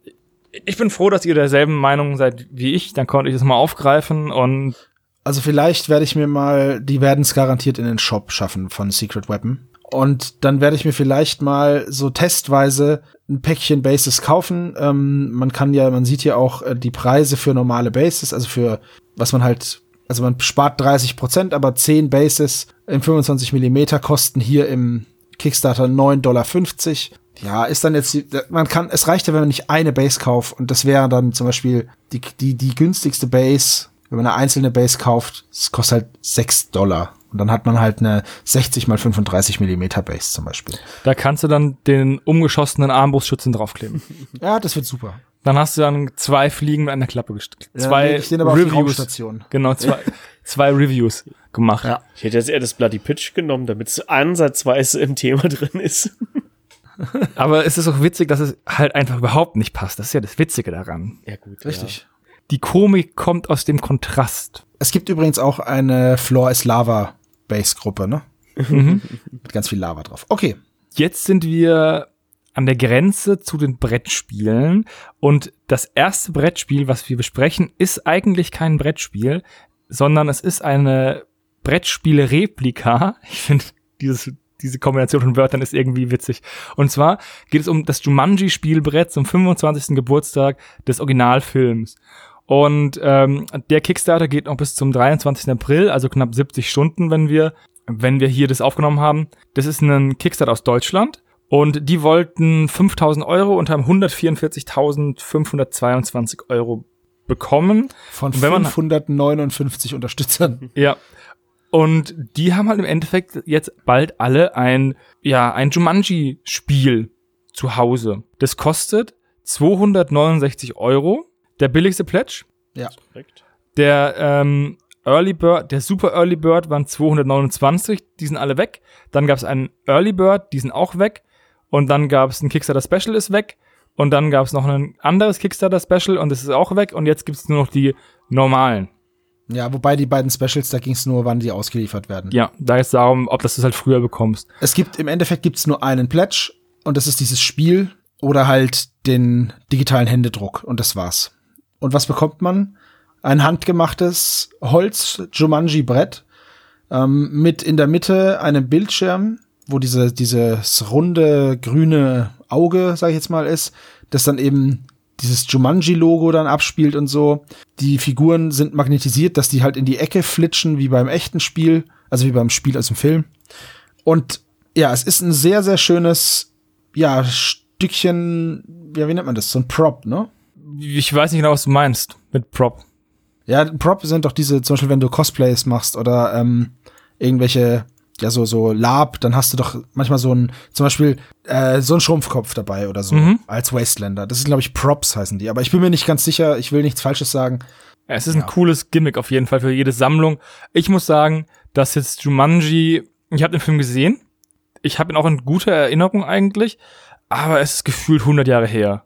ich bin froh, dass ihr derselben Meinung seid wie ich. Dann konnte ich es mal aufgreifen und Also vielleicht werde ich mir mal, die werden es garantiert in den Shop schaffen von Secret Weapon. Und dann werde ich mir vielleicht mal so testweise ein Päckchen Bases kaufen. Ähm, man kann ja, man sieht ja auch äh, die Preise für normale Bases, also für was man halt, also man spart 30 Prozent, aber 10 Bases im 25 Millimeter kosten hier im Kickstarter 9,50 Dollar. Ja, ist dann jetzt, man kann, es reicht ja, wenn man nicht eine Base kauft und das wäre dann zum Beispiel die, die, die günstigste Base, wenn man eine einzelne Base kauft, es kostet halt 6 Dollar. Und dann hat man halt eine 60 mal 35 Millimeter Base zum Beispiel. da kannst du dann den umgeschossenen Armbrustschützen draufkleben. Ja, das wird super. Dann hast du dann zwei Fliegen mit einer Klappe gestellt. Ja, Zwei auf die Reviews. Genau, zwei, zwei Reviews gemacht. Ja. Ich hätte jetzt eher das Bloody Pitch genommen, damit es ansatzweise im Thema drin ist. Aber es ist auch witzig, dass es halt einfach überhaupt nicht passt. Das ist ja das Witzige daran. Ja, gut. Richtig. Die Komik kommt aus dem Kontrast. Es gibt übrigens auch eine Floor is Lava Base Gruppe, ne? Mit ganz viel Lava drauf. Okay. Jetzt sind wir an der Grenze zu den Brettspielen. Und das erste Brettspiel, was wir besprechen, ist eigentlich kein Brettspiel, sondern es ist eine Brettspiele-Replika. Ich finde, dieses, diese Kombination von Wörtern ist irgendwie witzig. Und zwar geht es um das Jumanji-Spielbrett zum 25. Geburtstag des Originalfilms. Und ähm, der Kickstarter geht noch bis zum 23. April, also knapp 70 Stunden, wenn wir, wenn wir hier das aufgenommen haben. Das ist ein Kickstarter aus Deutschland. Und die wollten 5000 Euro und haben 144.522 Euro bekommen. Von Und wenn man- 559 Unterstützern. Ja. Und die haben halt im Endeffekt jetzt bald alle ein, ja, ein Jumanji-Spiel zu Hause. Das kostet 269 Euro. Der billigste Pledge. Ja. Der ähm, Early Bird, der Super Early Bird waren 229, die sind alle weg. Dann gab es einen Early Bird, die sind auch weg. Und dann gab es ein Kickstarter Special ist weg. Und dann gab es noch ein anderes Kickstarter Special und das ist auch weg. Und jetzt gibt es nur noch die normalen. Ja, wobei die beiden Specials, da ging es nur, wann die ausgeliefert werden. Ja, da ist darum, ob das du halt früher bekommst. Es gibt, im Endeffekt gibt's nur einen Pledge und das ist dieses Spiel oder halt den digitalen Händedruck und das war's. Und was bekommt man? Ein handgemachtes Holz-Jumanji-Brett ähm, mit in der Mitte einem Bildschirm, wo diese, dieses runde grüne Auge, sag ich jetzt mal, ist, das dann eben dieses Jumanji-Logo dann abspielt und so. Die Figuren sind magnetisiert, dass die halt in die Ecke flitschen, wie beim echten Spiel, also wie beim Spiel aus dem Film. Und ja, es ist ein sehr, sehr schönes, ja, Stückchen, ja, wie nennt man das? So ein Prop, ne? Ich weiß nicht genau, was du meinst mit Prop. Ja, Prop sind doch diese, zum Beispiel, wenn du Cosplays machst oder ähm, irgendwelche, ja, so, so Lab, dann hast du doch manchmal so ein, zum Beispiel, äh, so ein Schrumpfkopf dabei oder so, Mhm. als Wastelander. Das ist, glaube ich, Props heißen die. Aber ich bin mir nicht ganz sicher, ich will nichts Falsches sagen. Ja, Es ist ein cooles Gimmick auf jeden Fall für jede Sammlung. Ich muss sagen, dass jetzt Jumanji, ich habe den Film gesehen. Ich habe ihn auch in guter Erinnerung eigentlich, aber es ist gefühlt 100 Jahre her.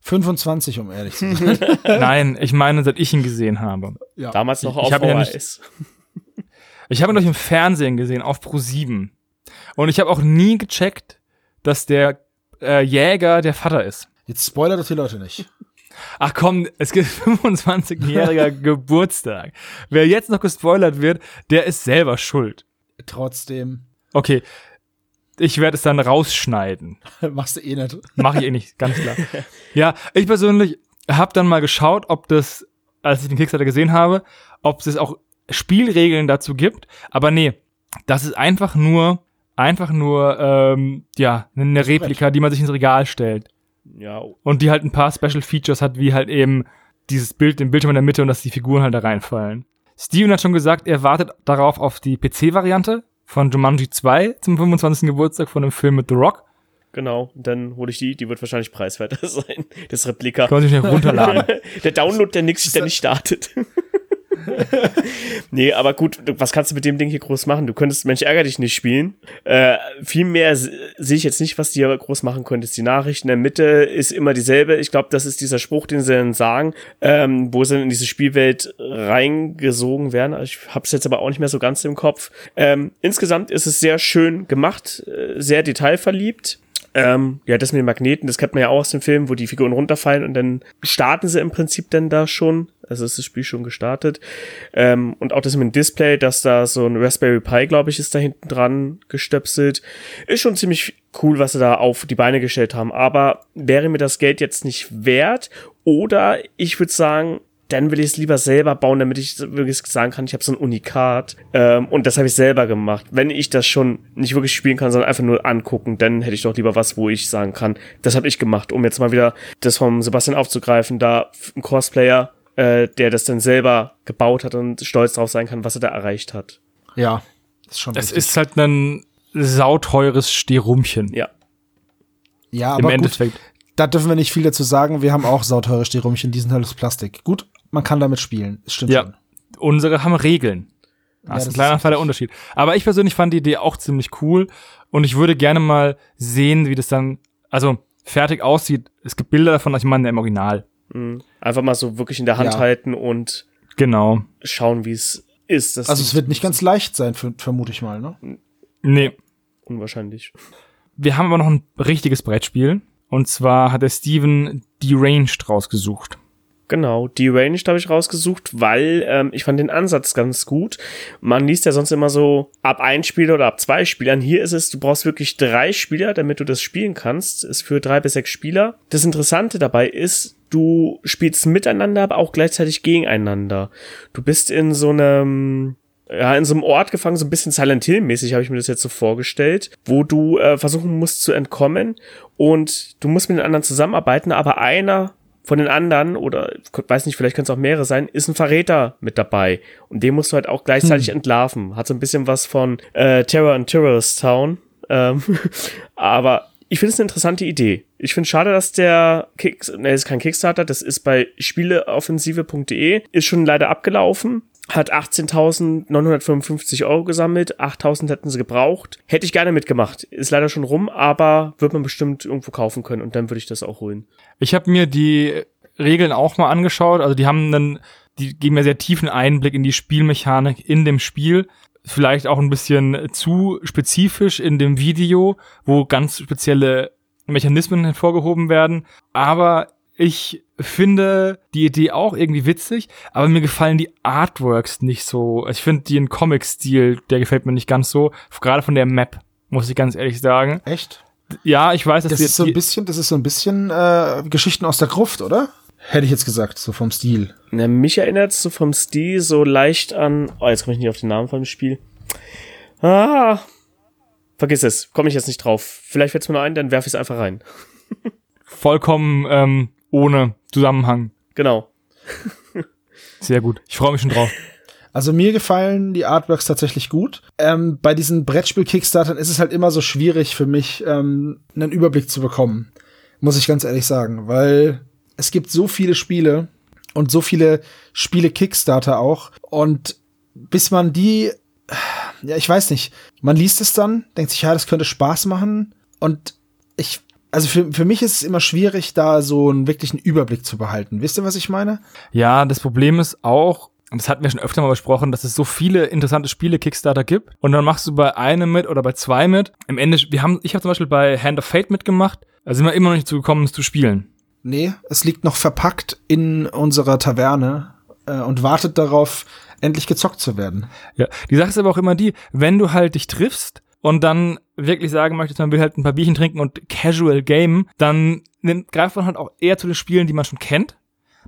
25, um ehrlich zu sein. Nein, ich meine, seit ich ihn gesehen habe. ja. Damals noch Ich auf hab ihn ja nicht- VHS. Ich habe ihn durch im Fernsehen gesehen, auf Pro 7. Und ich habe auch nie gecheckt, dass der äh, Jäger der Vater ist. Jetzt spoiler doch die Leute nicht. Ach komm, es gibt 25-jähriger Geburtstag. Wer jetzt noch gespoilert wird, der ist selber schuld. Trotzdem Okay, ich werde es dann rausschneiden. machst du eh nicht. Mache ich eh nicht, ganz klar. Ja, ich persönlich habe dann mal geschaut, ob das, als ich den Kickstarter gesehen habe, ob es auch Spielregeln dazu gibt. Aber nee, das ist einfach nur, einfach nur, ähm, ja, eine Replika, die man sich ins Regal stellt. Ja, Und die halt ein paar Special Features hat, wie halt eben dieses Bild, den Bildschirm in der Mitte und dass die Figuren halt da reinfallen. Steven hat schon gesagt, er wartet darauf auf die PC-Variante von Jumanji 2 zum 25. Geburtstag von dem Film mit The Rock. genau. Dann hole ich die. Die wird wahrscheinlich preiswerter sein. Das Replika. Kann man sich nicht runterladen. der Download, der nix, der nicht startet. nee, aber gut, was kannst du mit dem Ding hier groß machen? Du könntest Mensch ärger dich nicht spielen. Äh, viel mehr se- sehe ich jetzt nicht, was die hier groß machen könntest. Die Nachricht in der Mitte ist immer dieselbe. Ich glaube, das ist dieser Spruch, den sie dann sagen, ähm, wo sie in diese Spielwelt reingesogen werden. Ich hab's jetzt aber auch nicht mehr so ganz im Kopf. Ähm, insgesamt ist es sehr schön gemacht, äh, sehr detailverliebt. Ähm, ja, das mit den Magneten, das kennt man ja auch aus dem Film, wo die Figuren runterfallen und dann starten sie im Prinzip dann da schon. Also ist das Spiel schon gestartet. Ähm, und auch das mit dem Display, dass da so ein Raspberry Pi, glaube ich, ist da hinten dran gestöpselt. Ist schon ziemlich cool, was sie da auf die Beine gestellt haben. Aber wäre mir das Geld jetzt nicht wert? Oder ich würde sagen, dann will ich es lieber selber bauen, damit ich wirklich sagen kann, ich habe so ein Unikat. Ähm, und das habe ich selber gemacht. Wenn ich das schon nicht wirklich spielen kann, sondern einfach nur angucken, dann hätte ich doch lieber was, wo ich sagen kann, das habe ich gemacht, um jetzt mal wieder das vom Sebastian aufzugreifen, da ein Cosplayer, äh, der das dann selber gebaut hat und stolz drauf sein kann, was er da erreicht hat. Ja, ist schon Es ist halt ein sauteures Sterumchen. Ja. Ja, Im aber gut, Endeffekt. da dürfen wir nicht viel dazu sagen. Wir haben auch sauteure Sterumchen, die sind halt aus Plastik. Gut, man kann damit spielen. Das stimmt Ja. schon. Unsere haben Regeln. Das Ja, ist das ein kleiner Fall der Unterschied. Aber ich persönlich fand die Idee auch ziemlich cool und ich würde gerne mal sehen, wie das dann, also fertig aussieht. Es gibt Bilder davon, ich meine im Original. Mhm. Einfach mal so wirklich in der Hand Ja. halten und Genau. schauen, wie es ist. Das Also es wird nicht ganz leicht sein, ver- vermute ich mal, ne? Nee. unwahrscheinlich. Wir haben aber noch ein richtiges Brettspiel. Und zwar hat der Steven Deranged rausgesucht. Genau, die Range habe ich rausgesucht, weil ähm, ich fand den Ansatz ganz gut. Man liest ja sonst immer so ab ein Spieler oder ab zwei Spielern. Hier ist es, du brauchst wirklich drei Spieler, damit du das spielen kannst. Ist für drei bis sechs Spieler. Das Interessante dabei ist, du spielst miteinander, aber auch gleichzeitig gegeneinander. Du bist in so einem ja, in so einem Ort gefangen, so ein bisschen Silent Hill-mäßig habe ich mir das jetzt so vorgestellt, wo du äh, versuchen musst zu entkommen und du musst mit den anderen zusammenarbeiten, aber einer von den anderen, oder weiß nicht, vielleicht können es auch mehrere sein, ist ein Verräter mit dabei. Und den musst du halt auch gleichzeitig entlarven. Hat so ein bisschen was von äh, Terror in Terrorist Town. Ähm, aber ich finde es eine interessante Idee. Ich finde schade, dass der Kick, ne, ist kein Kickstarter, das ist bei spieleoffensive.de, ist schon leider abgelaufen. Hat 18.955 Euro gesammelt, 8.000 hätten sie gebraucht. Hätte ich gerne mitgemacht. Ist leider schon rum, aber wird man bestimmt irgendwo kaufen können und dann würde ich das auch holen. Ich habe mir die Regeln auch mal angeschaut. Also die haben dann, die geben mir sehr tiefen Einblick in die Spielmechanik in dem Spiel. Vielleicht auch ein bisschen zu spezifisch in dem Video, wo ganz spezielle Mechanismen hervorgehoben werden. Aber ich finde die Idee auch irgendwie witzig, aber mir gefallen die Artworks nicht so. Also ich finde den Comic-Stil, der gefällt mir nicht ganz so. Gerade von der Map, muss ich ganz ehrlich sagen. Echt? Ja, ich weiß, dass Das wir ist so ein bisschen, das ist so ein bisschen äh, Geschichten aus der Gruft, oder? Hätte ich jetzt gesagt, so vom Stil. Na, mich erinnert so vom Stil so leicht an. Oh, jetzt komme ich nicht auf den Namen vom Spiel. Ah. Vergiss es, komme ich jetzt nicht drauf. Vielleicht fällt es mir noch ein, dann werfe ich es einfach rein. vollkommen ähm, ohne Zusammenhang. Genau. Sehr gut. Ich freue mich schon drauf. Also mir gefallen die Artworks tatsächlich gut. Ähm, bei diesen Brettspiel-Kickstartern ist es halt immer so schwierig für mich, ähm, einen Überblick zu bekommen. Muss ich ganz ehrlich sagen, weil es gibt so viele Spiele und so viele Spiele-Kickstarter auch. Und bis man die, ja, ich weiß nicht, man liest es dann, denkt sich, ja, das könnte Spaß machen. Und ich, also für, für mich ist es immer schwierig, da so einen wirklichen Überblick zu behalten. Wisst ihr, was ich meine? Ja, das Problem ist auch, und das hatten wir schon öfter mal besprochen, dass es so viele interessante Spiele Kickstarter gibt und dann machst du bei einem mit oder bei zwei mit. Im Ende, wir haben, ich habe zum Beispiel bei Hand of Fate mitgemacht, da sind wir immer noch nicht zu gekommen, es zu spielen. Nee, es liegt noch verpackt in unserer Taverne äh, und wartet darauf, endlich gezockt zu werden. Ja, die Sache ist aber auch immer die, wenn du halt dich triffst und dann wirklich sagen möchtest, man will halt ein paar Bierchen trinken und casual game, dann nimmt, greift man halt auch eher zu den Spielen, die man schon kennt,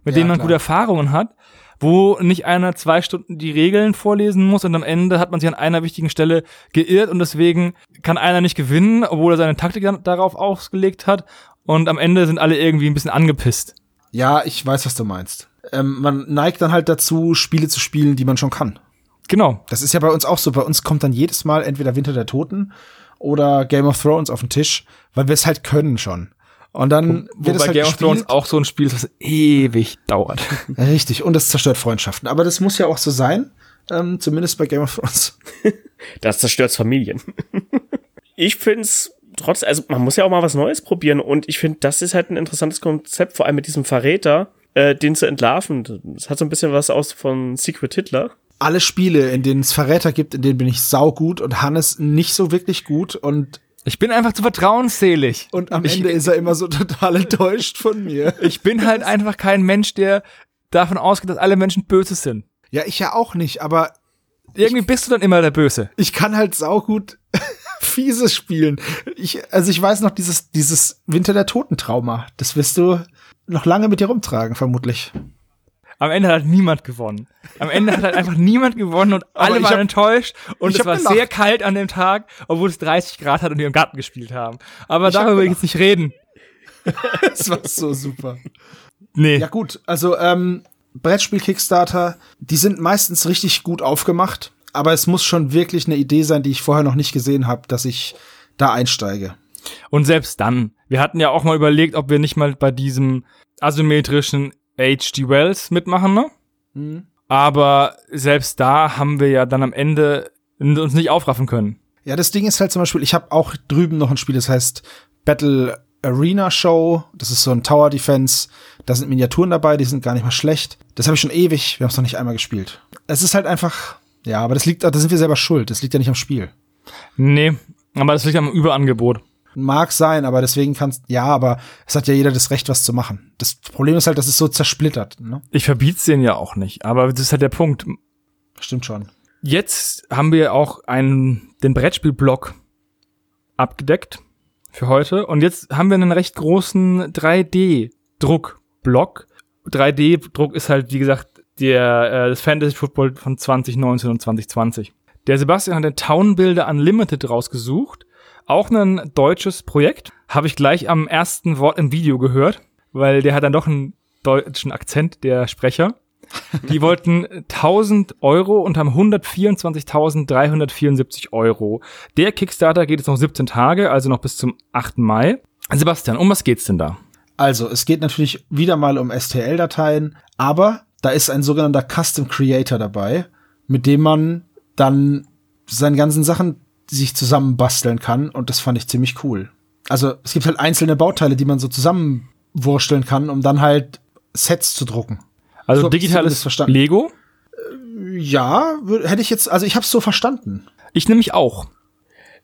mit Ja, denen man klar. gute Erfahrungen hat, wo nicht einer zwei Stunden die Regeln vorlesen muss und am Ende hat man sich an einer wichtigen Stelle geirrt und deswegen kann einer nicht gewinnen, obwohl er seine Taktik dann darauf ausgelegt hat und am Ende sind alle irgendwie ein bisschen angepisst. Ja, ich weiß, was du meinst. Ähm, man neigt dann halt dazu, Spiele zu spielen, die man schon kann. Genau. Das ist ja bei uns auch so. Bei uns kommt dann jedes Mal entweder Winter der Toten oder Game of Thrones auf den Tisch, weil wir es halt können schon. Und dann wird es Wobei halt Game of gespielt. Thrones auch so ein Spiel ist, was ewig dauert. Richtig, und es zerstört Freundschaften. Aber das muss ja auch so sein, ähm, zumindest bei Game of Thrones. Das zerstört Familien. ich find's trotz, also man muss ja auch mal was Neues probieren und ich finde, das ist halt ein interessantes Konzept, vor allem mit diesem Verräter, äh, den zu entlarven. Das hat so ein bisschen was aus von Secret Hitler. Alle Spiele, in denen es Verräter gibt, in denen bin ich saugut und Hannes nicht so wirklich gut. Und Ich bin einfach zu vertrauensselig. Und am ich, Ende ist er immer so total enttäuscht von mir. Ich bin halt einfach kein Mensch, der davon ausgeht, dass alle Menschen böse sind. Ja, ich ja auch nicht, aber irgendwie bist du dann immer der Böse. Ich kann halt saugut fieses spielen. Ich, also ich weiß noch dieses, dieses Winter der Totentrauma. Das wirst du noch lange mit dir rumtragen, vermutlich. Am Ende hat niemand gewonnen. Am Ende hat halt einfach niemand gewonnen und alle waren hab, enttäuscht und es war gelacht. sehr kalt an dem Tag, obwohl es 30 Grad hat und wir im Garten gespielt haben. Aber ich darüber will ich jetzt nicht reden. Es war so super. Nee. Ja gut, also ähm, Brettspiel-Kickstarter, die sind meistens richtig gut aufgemacht, aber es muss schon wirklich eine Idee sein, die ich vorher noch nicht gesehen habe, dass ich da einsteige. Und selbst dann, wir hatten ja auch mal überlegt, ob wir nicht mal bei diesem asymmetrischen H.G. Wells mitmachen, ne? Mhm. Aber selbst da haben wir ja dann am Ende uns nicht aufraffen können. Ja, das Ding ist halt zum Beispiel, ich habe auch drüben noch ein Spiel, das heißt Battle Arena Show. Das ist so ein Tower Defense. Da sind Miniaturen dabei, die sind gar nicht mal schlecht. Das habe ich schon ewig. Wir haben es noch nicht einmal gespielt. Es ist halt einfach, ja, aber das liegt, da sind wir selber schuld. Das liegt ja nicht am Spiel. Nee, aber das liegt am Überangebot. Mag sein, aber deswegen kannst, ja, aber es hat ja jeder das Recht, was zu machen. Das Problem ist halt, dass es so zersplittert. Ne? Ich verbiet's denen ja auch nicht, aber das ist halt der Punkt. Stimmt schon. Jetzt haben wir auch einen, den Brettspielblock abgedeckt für heute. Und jetzt haben wir einen recht großen 3D-Druckblock. 3D-Druck ist halt, wie gesagt, der, äh, das Fantasy Football von 2019 und 2020. Der Sebastian hat den Town Builder Unlimited rausgesucht. Auch ein deutsches Projekt. Habe ich gleich am ersten Wort im Video gehört, weil der hat dann doch einen deutschen Akzent, der Sprecher. Die wollten 1000 Euro und haben 124.374 Euro. Der Kickstarter geht jetzt noch 17 Tage, also noch bis zum 8. Mai. Sebastian, um was geht's denn da? Also, es geht natürlich wieder mal um STL-Dateien, aber da ist ein sogenannter Custom Creator dabei, mit dem man dann seine ganzen Sachen sich zusammenbasteln kann und das fand ich ziemlich cool. Also, es gibt halt einzelne Bauteile, die man so zusammenwursteln kann, um dann halt Sets zu drucken. Also so, digitales Lego? Äh, ja, hätte ich jetzt, also ich habe es so verstanden. Ich nämlich auch.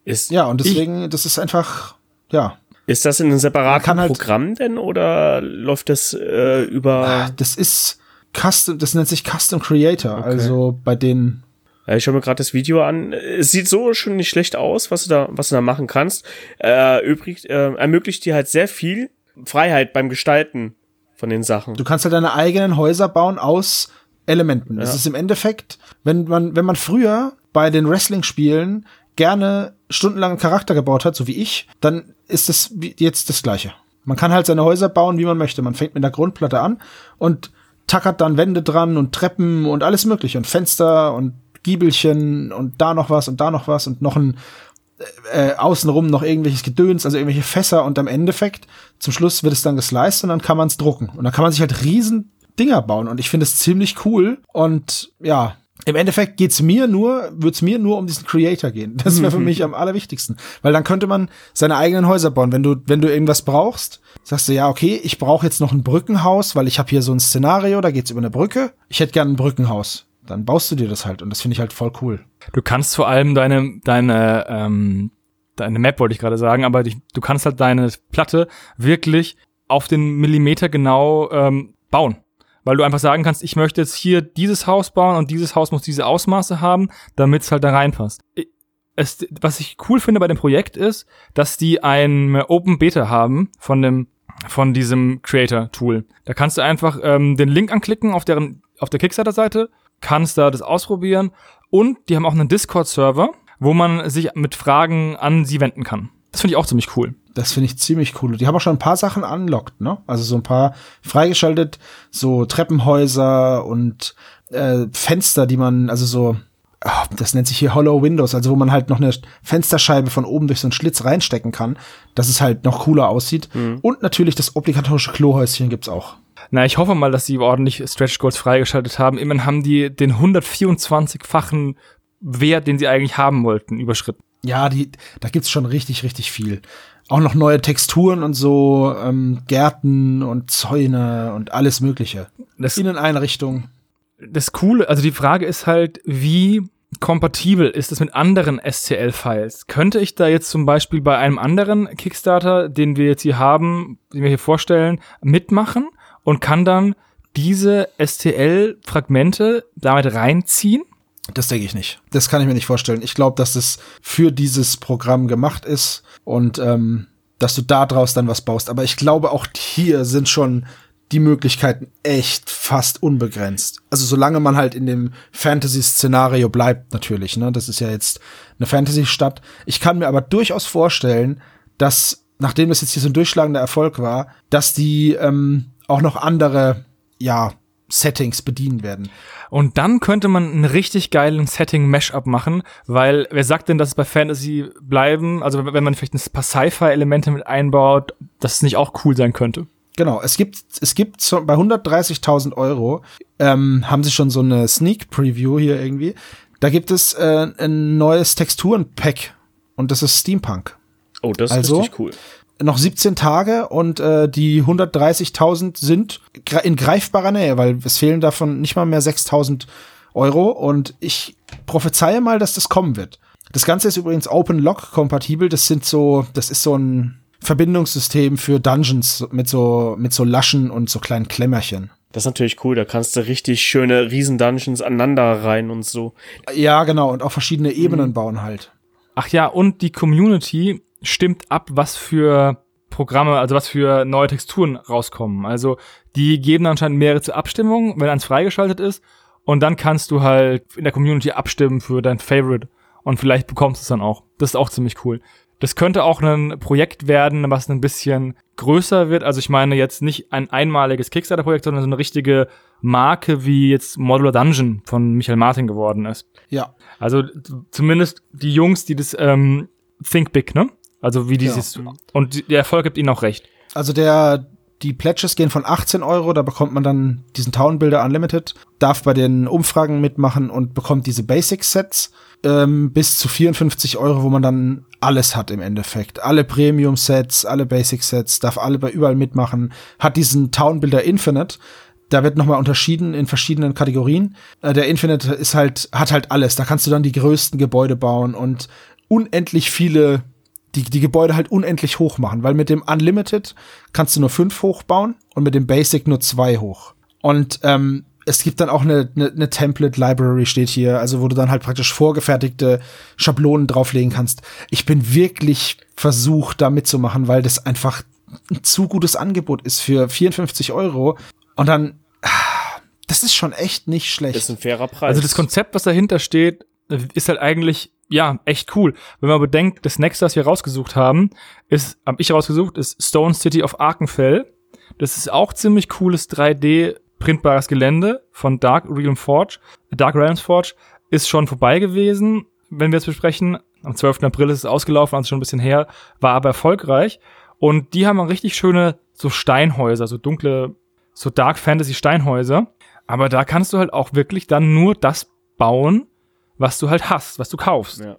Ist ja, und deswegen, ich, das ist einfach, ja. Ist das in einem separaten halt, Programm denn oder läuft das äh, über? Ah, das ist Custom, das nennt sich Custom Creator, okay. also bei den. Ja, ich schaue mir gerade das Video an. Es sieht so schon nicht schlecht aus, was du da, was du da machen kannst. Äh, übrig, äh, ermöglicht dir halt sehr viel Freiheit beim Gestalten von den Sachen. Du kannst halt deine eigenen Häuser bauen aus Elementen. Ja. Das ist im Endeffekt, wenn man, wenn man früher bei den Wrestling-Spielen gerne stundenlang einen Charakter gebaut hat, so wie ich, dann ist das jetzt das Gleiche. Man kann halt seine Häuser bauen, wie man möchte. Man fängt mit der Grundplatte an und tackert dann Wände dran und Treppen und alles mögliche und Fenster und Giebelchen und da noch was und da noch was und noch ein äh, außenrum noch irgendwelches Gedöns, also irgendwelche Fässer und am Endeffekt, zum Schluss wird es dann gesliced und dann kann man es drucken. Und dann kann man sich halt riesen Dinger bauen und ich finde es ziemlich cool und ja, im Endeffekt geht's mir nur, wird's mir nur um diesen Creator gehen. Das wäre für mich am allerwichtigsten, weil dann könnte man seine eigenen Häuser bauen. Wenn du wenn du irgendwas brauchst, sagst du ja, okay, ich brauche jetzt noch ein Brückenhaus, weil ich habe hier so ein Szenario, da geht's über eine Brücke. Ich hätte gern ein Brückenhaus dann baust du dir das halt und das finde ich halt voll cool. Du kannst vor allem deine, deine, ähm, deine Map wollte ich gerade sagen, aber die, du kannst halt deine Platte wirklich auf den Millimeter genau ähm, bauen. Weil du einfach sagen kannst, ich möchte jetzt hier dieses Haus bauen und dieses Haus muss diese Ausmaße haben, damit es halt da reinpasst. Es, was ich cool finde bei dem Projekt ist, dass die ein Open Beta haben von dem von diesem Creator Tool. Da kannst du einfach ähm, den Link anklicken auf deren auf der Kickstarter Seite kannst da das ausprobieren. Und die haben auch einen Discord-Server, wo man sich mit Fragen an sie wenden kann. Das finde ich auch ziemlich cool. Das finde ich ziemlich cool. Die haben auch schon ein paar Sachen unlocked, ne? Also so ein paar freigeschaltet, so Treppenhäuser und äh, Fenster, die man, also so, oh, das nennt sich hier Hollow Windows, also wo man halt noch eine Fensterscheibe von oben durch so einen Schlitz reinstecken kann, dass es halt noch cooler aussieht. Mhm. Und natürlich das obligatorische Klohäuschen gibt's auch. Na, ich hoffe mal, dass sie ordentlich Stretch Goals freigeschaltet haben. Immerhin haben die den 124-fachen Wert, den sie eigentlich haben wollten, überschritten. Ja, die, da gibt's schon richtig, richtig viel. Auch noch neue Texturen und so, ähm, Gärten und Zäune und alles Mögliche. Das, Inneneinrichtung. Das Coole, also die Frage ist halt, wie kompatibel ist es mit anderen STL-Files? Könnte ich da jetzt zum Beispiel bei einem anderen Kickstarter, den wir jetzt hier haben, den wir hier vorstellen, mitmachen und kann dann diese STL-Fragmente damit reinziehen? Das denke ich nicht. Das kann ich mir nicht vorstellen. Ich glaube, dass es für dieses Programm gemacht ist und ähm, dass du da draus dann was baust. Aber ich glaube, auch hier sind schon die Möglichkeiten echt fast unbegrenzt. Also solange man halt in dem Fantasy-Szenario bleibt, natürlich. Ne? Das ist ja jetzt eine Fantasy-Stadt. Ich kann mir aber durchaus vorstellen, dass, nachdem das jetzt hier so ein durchschlagender Erfolg war, dass die ähm, auch noch andere, ja, Settings bedienen werden. Und dann könnte man einen richtig geilen Setting-Mashup machen, weil wer sagt denn, dass es bei Fantasy bleiben, also wenn man vielleicht ein paar Sci-Fi-Elemente mit einbaut, dass es nicht auch cool sein könnte? Genau, es gibt, es gibt so, bei 130.000 Euro ähm, haben sie schon so eine Sneak Preview hier irgendwie. Da gibt es äh, ein neues Texturenpack und das ist Steampunk. Oh, das ist also, richtig cool. Noch 17 Tage und äh, die 130.000 sind in greifbarer Nähe, weil es fehlen davon nicht mal mehr 6.000 Euro und ich prophezeie mal, dass das kommen wird. Das Ganze ist übrigens Open Lock kompatibel. Das sind so, das ist so ein Verbindungssystem für Dungeons mit so, mit so Laschen und so kleinen Klemmerchen. Das ist natürlich cool, da kannst du richtig schöne Riesen-Dungeons aneinander rein und so. Ja, genau, und auch verschiedene Ebenen mhm. bauen halt. Ach ja, und die Community stimmt ab, was für Programme, also was für neue Texturen rauskommen. Also die geben anscheinend mehrere zur Abstimmung, wenn eins freigeschaltet ist. Und dann kannst du halt in der Community abstimmen für dein Favorite. Und vielleicht bekommst du es dann auch. Das ist auch ziemlich cool. Das könnte auch ein Projekt werden, was ein bisschen größer wird. Also ich meine jetzt nicht ein einmaliges Kickstarter-Projekt, sondern so eine richtige Marke, wie jetzt Modular Dungeon von Michael Martin geworden ist. Ja. Also zumindest die Jungs, die das ähm, Think Big, ne? Also wie dieses ja. und der Erfolg gibt ihnen auch recht. Also der die Pledges gehen von 18 Euro, da bekommt man dann diesen Town Builder Unlimited, darf bei den Umfragen mitmachen und bekommt diese Basic Sets ähm, bis zu 54 Euro, wo man dann alles hat im Endeffekt. Alle Premium Sets, alle Basic Sets, darf alle bei überall mitmachen, hat diesen Town Builder Infinite. Da wird nochmal unterschieden in verschiedenen Kategorien. Äh, der Infinite ist halt, hat halt alles. Da kannst du dann die größten Gebäude bauen und unendlich viele die, die Gebäude halt unendlich hoch machen, weil mit dem Unlimited kannst du nur fünf hochbauen und mit dem Basic nur zwei hoch. Und ähm, es gibt dann auch eine, eine, eine Template Library steht hier, also wo du dann halt praktisch vorgefertigte Schablonen drauflegen kannst. Ich bin wirklich versucht, da mitzumachen, weil das einfach ein zu gutes Angebot ist für 54 Euro. Und dann, das ist schon echt nicht schlecht. Das ist ein fairer Preis. Also das Konzept, was dahinter steht, ist halt eigentlich ja, echt cool. Wenn man bedenkt, das nächste, was wir rausgesucht haben, ist, hab ich rausgesucht, ist Stone City of Arkenfell. Das ist auch ziemlich cooles 3D printbares Gelände von Dark Realm Forge. Dark Realms Forge ist schon vorbei gewesen, wenn wir es besprechen. Am 12. April ist es ausgelaufen, also schon ein bisschen her, war aber erfolgreich. Und die haben richtig schöne so Steinhäuser, so dunkle, so Dark Fantasy Steinhäuser. Aber da kannst du halt auch wirklich dann nur das bauen, was du halt hast, was du kaufst. Ja.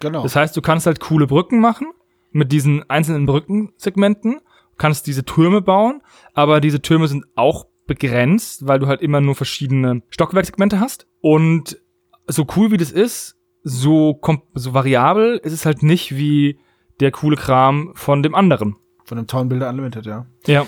Genau. Das heißt, du kannst halt coole Brücken machen mit diesen einzelnen Brückensegmenten, kannst diese Türme bauen, aber diese Türme sind auch begrenzt, weil du halt immer nur verschiedene Stockwerksegmente hast. Und so cool wie das ist, so, so variabel ist es halt nicht wie der coole Kram von dem anderen. Von dem Town Builder Unlimited, ja. Ja.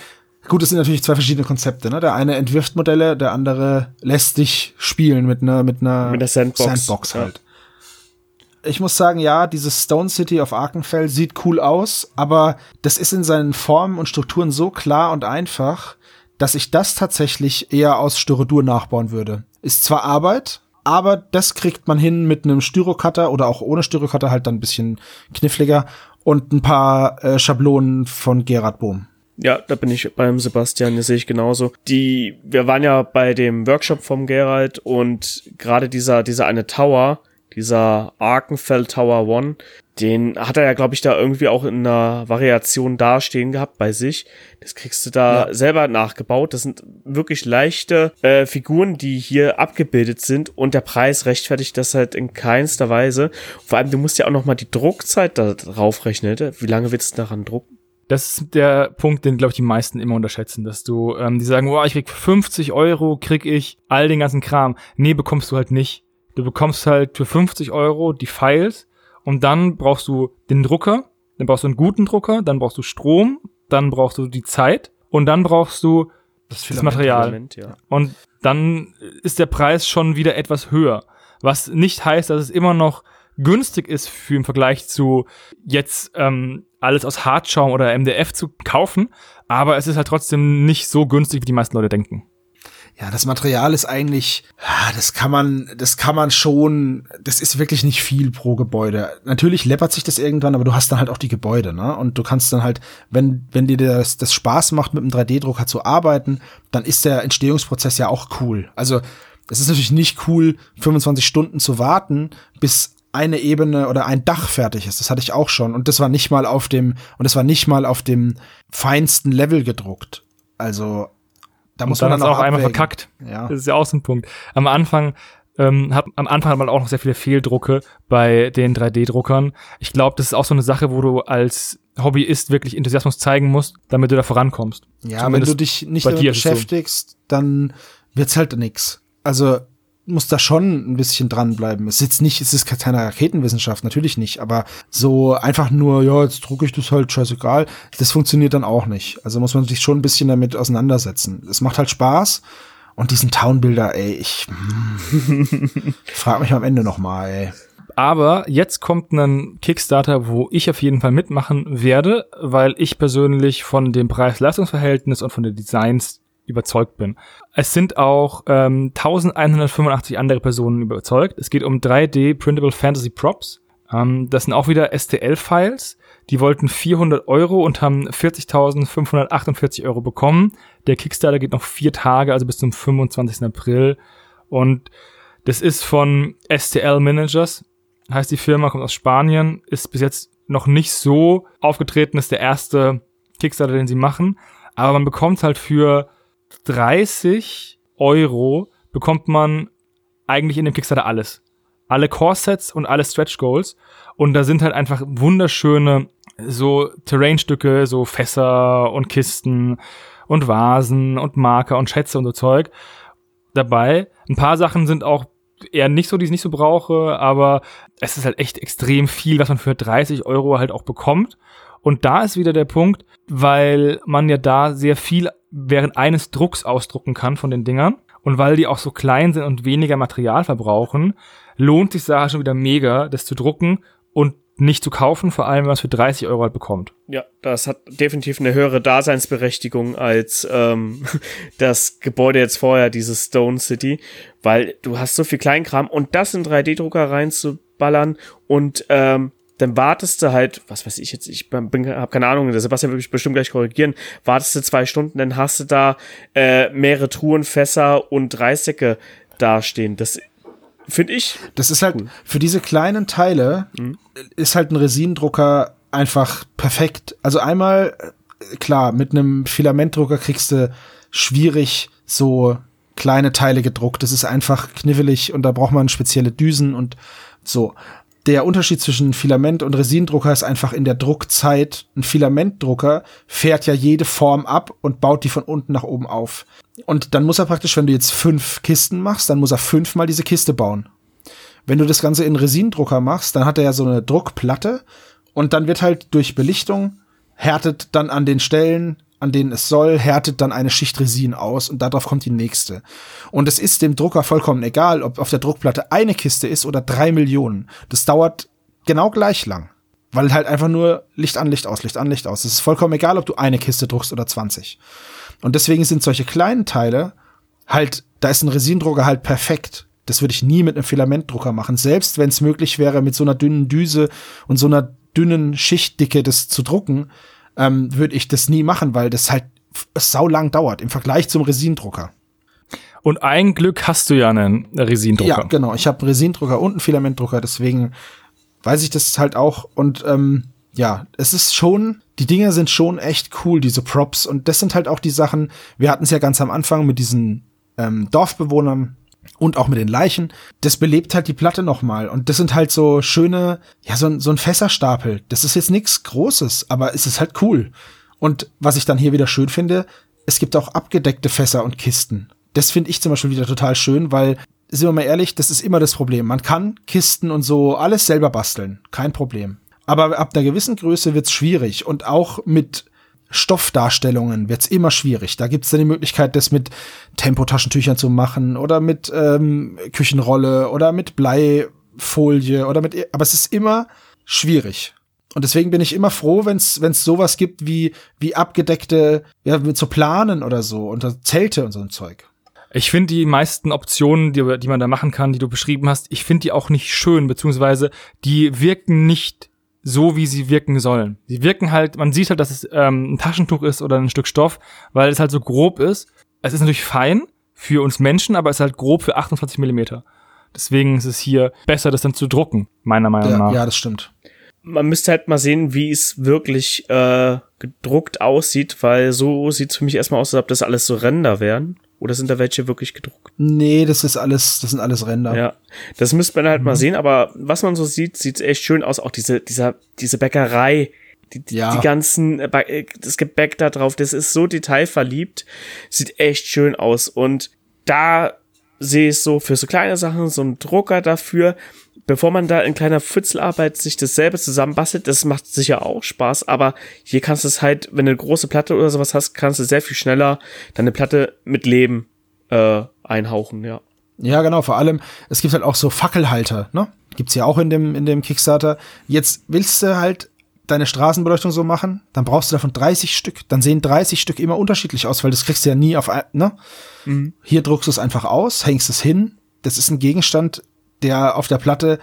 Gut, es sind natürlich zwei verschiedene Konzepte. Ne? Der eine entwirft Modelle, der andere lässt dich spielen mit einer mit einer, mit einer Sandbox, Sandbox halt. Ja. Ich muss sagen, ja, dieses Stone City of Arkenfell sieht cool aus, aber das ist in seinen Formen und Strukturen so klar und einfach, dass ich das tatsächlich eher aus Styrodur nachbauen würde. Ist zwar Arbeit, aber das kriegt man hin mit einem Styrocutter oder auch ohne Styrocutter halt dann ein bisschen kniffliger und ein paar äh, Schablonen von Gerard Bohm. Ja, da bin ich beim Sebastian, das sehe ich genauso. Die, wir waren ja bei dem Workshop vom Gerald und gerade dieser, dieser eine Tower, dieser Arkenfell Tower One, den hat er ja, glaube ich, da irgendwie auch in einer Variation dastehen gehabt bei sich. Das kriegst du da ja. selber nachgebaut. Das sind wirklich leichte äh, Figuren, die hier abgebildet sind und der Preis rechtfertigt das halt in keinster Weise. Vor allem, du musst ja auch noch mal die Druckzeit da drauf rechnen. Wie lange willst du daran drucken? Das ist der Punkt, den, glaube ich, die meisten immer unterschätzen, dass du, ähm, die sagen, oh, ich krieg 50 Euro, krieg ich all den ganzen Kram. Nee, bekommst du halt nicht. du bekommst halt für 50 Euro die Files und dann brauchst du den Drucker, dann brauchst du einen guten Drucker, dann brauchst du Strom, dann brauchst du die Zeit und dann brauchst du das, das Material. Filament, ja. Und dann ist der Preis schon wieder etwas höher. Was nicht heißt, dass es immer noch günstig ist für im Vergleich zu jetzt ähm, alles aus Hartschaum oder MDF zu kaufen, aber es ist halt trotzdem nicht so günstig, wie die meisten Leute denken. Ja, das Material ist eigentlich, das kann man, das kann man schon, das ist wirklich nicht viel pro Gebäude. Natürlich läppert sich das irgendwann, aber du hast dann halt auch die Gebäude, ne? Und du kannst dann halt, wenn, wenn dir das, das Spaß macht, mit einem 3D-Drucker zu arbeiten, dann ist der Entstehungsprozess ja auch cool. Also, es ist natürlich nicht cool, 25 Stunden zu warten, bis eine Ebene oder ein Dach fertig ist. Das hatte ich auch schon. Und das war nicht mal auf dem, und das war nicht mal auf dem feinsten Level gedruckt. Also, da muss und dann man dann auch abwägen. einmal verkackt. Ja. Das ist ja auch so ein Punkt. Am Anfang, ähm, hat, am Anfang hat man auch noch sehr viele Fehldrucke bei den 3D-Druckern. Ich glaube, das ist auch so eine Sache, wo du als Hobbyist wirklich Enthusiasmus zeigen musst, damit du da vorankommst. Ja, Zumindest wenn du dich nicht damit beschäftigst, so. dann wird's halt nix. Also muss da schon ein bisschen dranbleiben. Es ist jetzt nicht, es ist keine Raketenwissenschaft, natürlich nicht, aber so einfach nur, ja, jetzt drucke ich das halt scheißegal, das funktioniert dann auch nicht. Also muss man sich schon ein bisschen damit auseinandersetzen. Es macht halt Spaß. Und diesen Townbuilder, ey, ich hm, frag mich am Ende noch mal, ey. Aber jetzt kommt ein Kickstarter, wo ich auf jeden Fall mitmachen werde, weil ich persönlich von dem Preis-Leistungs-Verhältnis und von den Designs überzeugt bin. Es sind auch ähm, 1185 andere Personen überzeugt. Es geht um 3D Printable Fantasy Props. Ähm, das sind auch wieder STL-Files. Die wollten 400 Euro und haben 40.548 Euro bekommen. Der Kickstarter geht noch vier Tage, also bis zum 25. April. Und das ist von STL Managers. Heißt die Firma, kommt aus Spanien, ist bis jetzt noch nicht so aufgetreten, ist der erste Kickstarter, den sie machen. Aber man bekommt halt für 30 Euro bekommt man eigentlich in dem Kickstarter alles. Alle Core-Sets und alle Stretch Goals. Und da sind halt einfach wunderschöne so Terrainstücke, so Fässer und Kisten und Vasen und Marker und Schätze und so Zeug dabei. Ein paar Sachen sind auch eher nicht so, die ich nicht so brauche, aber es ist halt echt extrem viel, was man für 30 Euro halt auch bekommt. Und da ist wieder der Punkt, weil man ja da sehr viel während eines Drucks ausdrucken kann von den Dingern. Und weil die auch so klein sind und weniger Material verbrauchen, lohnt sich Sache schon wieder mega, das zu drucken und nicht zu kaufen, vor allem wenn man es für 30 Euro halt bekommt. Ja, das hat definitiv eine höhere Daseinsberechtigung als ähm, das Gebäude jetzt vorher, dieses Stone City, weil du hast so viel Kleinkram und das in 3D-Drucker reinzuballern und ähm, dann wartest du halt, was weiß ich jetzt, ich bin, hab keine Ahnung, der Sebastian wird mich bestimmt gleich korrigieren, wartest du zwei Stunden, dann hast du da äh, mehrere Truhen, Fässer und Reissäcke dastehen. Das finde ich. Das ist halt, cool. für diese kleinen Teile mhm. ist halt ein Resinendrucker einfach perfekt. Also einmal, äh, klar, mit einem Filamentdrucker kriegst du schwierig so kleine Teile gedruckt. Das ist einfach knifflig und da braucht man spezielle Düsen und so der Unterschied zwischen Filament und Resinendrucker ist einfach in der Druckzeit. Ein Filamentdrucker fährt ja jede Form ab und baut die von unten nach oben auf. Und dann muss er praktisch, wenn du jetzt fünf Kisten machst, dann muss er fünfmal diese Kiste bauen. Wenn du das Ganze in Resinendrucker machst, dann hat er ja so eine Druckplatte und dann wird halt durch Belichtung härtet dann an den Stellen an denen es soll, härtet dann eine Schicht Resin aus und darauf kommt die nächste. Und es ist dem Drucker vollkommen egal, ob auf der Druckplatte eine Kiste ist oder drei Millionen. Das dauert genau gleich lang. Weil halt einfach nur Licht an, Licht aus, Licht an, Licht aus. Es ist vollkommen egal, ob du eine Kiste druckst oder 20. Und deswegen sind solche kleinen Teile halt, da ist ein Resindrucker halt perfekt. Das würde ich nie mit einem Filamentdrucker machen. Selbst wenn es möglich wäre, mit so einer dünnen Düse und so einer dünnen Schichtdicke das zu drucken, ähm, würde ich das nie machen, weil das halt sau lang dauert im Vergleich zum Resinendrucker. Und ein Glück hast du ja einen Resinendrucker. Ja, genau. Ich habe Resinendrucker und einen Filamentdrucker, deswegen weiß ich das halt auch. Und ähm, ja, es ist schon, die Dinge sind schon echt cool, diese Props. Und das sind halt auch die Sachen, wir hatten es ja ganz am Anfang mit diesen ähm, Dorfbewohnern, und auch mit den Leichen, das belebt halt die Platte nochmal. Und das sind halt so schöne, ja, so, ein so ein Fässerstapel. Das ist jetzt nichts Großes, aber es ist halt cool. Und was ich dann hier wieder schön finde, es gibt auch abgedeckte Fässer und Kisten. Das finde ich zum Beispiel wieder total schön, weil sind wir mal ehrlich, das ist immer das Problem. Man kann Kisten und so alles selber basteln, kein Problem. Aber ab einer gewissen Größe wird's schwierig und auch mit Stoffdarstellungen wird's immer schwierig. Da gibt's dann die Möglichkeit, das mit Tempotaschentüchern zu machen oder mit ähm, Küchenrolle oder mit Bleifolie oder mit. Aber es ist immer schwierig. Und deswegen bin ich immer froh, wenn es sowas gibt wie wie abgedeckte, ja, mit so Planen oder so und Zelte und so ein Zeug. Ich finde die meisten Optionen, die, die man da machen kann, die du beschrieben hast, ich finde die auch nicht schön, beziehungsweise die wirken nicht so, wie sie wirken sollen. Sie wirken halt, man sieht halt, dass es ähm, ein Taschentuch ist oder ein Stück Stoff, weil es halt so grob ist. Es ist natürlich fein für uns Menschen, aber es ist halt grob für 28 Millimeter. Deswegen ist es hier besser, das dann zu drucken, meiner Meinung Ja, nach. ja, das stimmt. Man müsste halt mal sehen, wie es wirklich äh, gedruckt aussieht, weil so sieht's für mich erstmal aus, als ob das alles so Ränder wären. Oder sind da welche wirklich gedruckt? Nee, das ist alles, das sind alles Ränder. Ja, das müsste man halt mal sehen, aber was man so sieht, sieht echt schön aus. Auch diese, dieser, diese Bäckerei, die, die- Ja. die ganzen, äh, äh, das Gebäck da drauf, das ist so detailverliebt, sieht echt schön aus. Und da sehe ich so für so kleine Sachen so einen Drucker dafür, bevor man da in kleiner Pfützelarbeit sich das selber zusammenbastelt, das macht sicher auch Spaß, aber hier kannst du es halt, wenn du eine große Platte oder sowas hast, kannst du sehr viel schneller deine Platte mit Leben äh, einhauchen, ja. Ja, genau. Vor allem, es gibt halt auch so Fackelhalter, ne? Gibt's ja auch in dem, in dem Kickstarter. Jetzt willst du halt deine Straßenbeleuchtung so machen, dann brauchst du davon 30 Stück. Dann sehen 30 Stück immer unterschiedlich aus, weil das kriegst du ja nie auf, ein- ne? Hier druckst du es einfach aus, hängst es hin. Das ist ein Gegenstand, der auf der Platte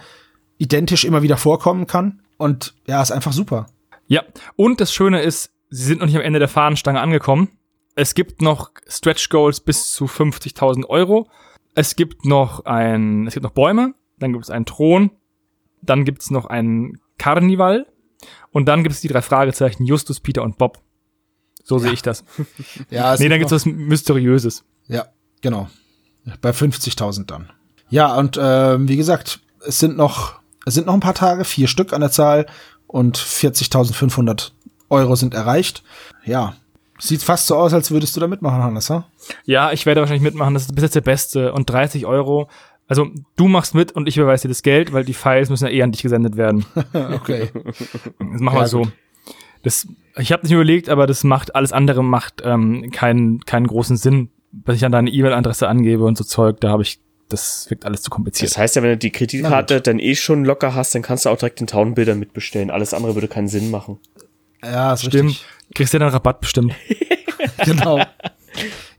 identisch immer wieder vorkommen kann. Und ja, ist einfach super. Ja, und das Schöne ist, sie sind noch nicht am Ende der Fahnenstange angekommen. Es gibt noch Stretch Goals bis zu 50.000 Euro. Es gibt noch ein, es gibt noch Bäume, dann gibt es einen Thron, dann gibt es noch einen Karnival und dann gibt es die drei Fragezeichen Justus, Peter und Bob. So sehe ich das. Ja, es Nee, dann gibt es was Mysteriöses. Ja, genau. Bei 50.000 dann. Ja, und ähm, wie gesagt, es sind noch, es sind noch ein paar Tage, vier Stück an der Zahl und 40.500 Euro sind erreicht. Ja, sieht fast so aus, als würdest du da mitmachen, Hannes, ha? Ja, ich werde wahrscheinlich mitmachen. Das ist bis jetzt der Beste. Und 30 Euro. Also, du machst mit und ich überweise dir das Geld, weil die Files müssen ja eh an dich gesendet werden. Okay. Das machen Ja, wir so. gut. Das, ich habe nicht überlegt, aber das macht, alles andere macht ähm, keinen, keinen großen Sinn, dass ich dann deine E-Mail-Adresse angebe und so Zeug. Da habe ich, das wirkt alles zu kompliziert. Das heißt ja, wenn du die Kreditkarte dann eh schon locker hast, dann kannst du auch direkt den Townbuilder mitbestellen. Alles andere würde keinen Sinn machen. Ja, ist Stimmt. richtig. Kriegst du dann Rabatt bestimmt. Genau.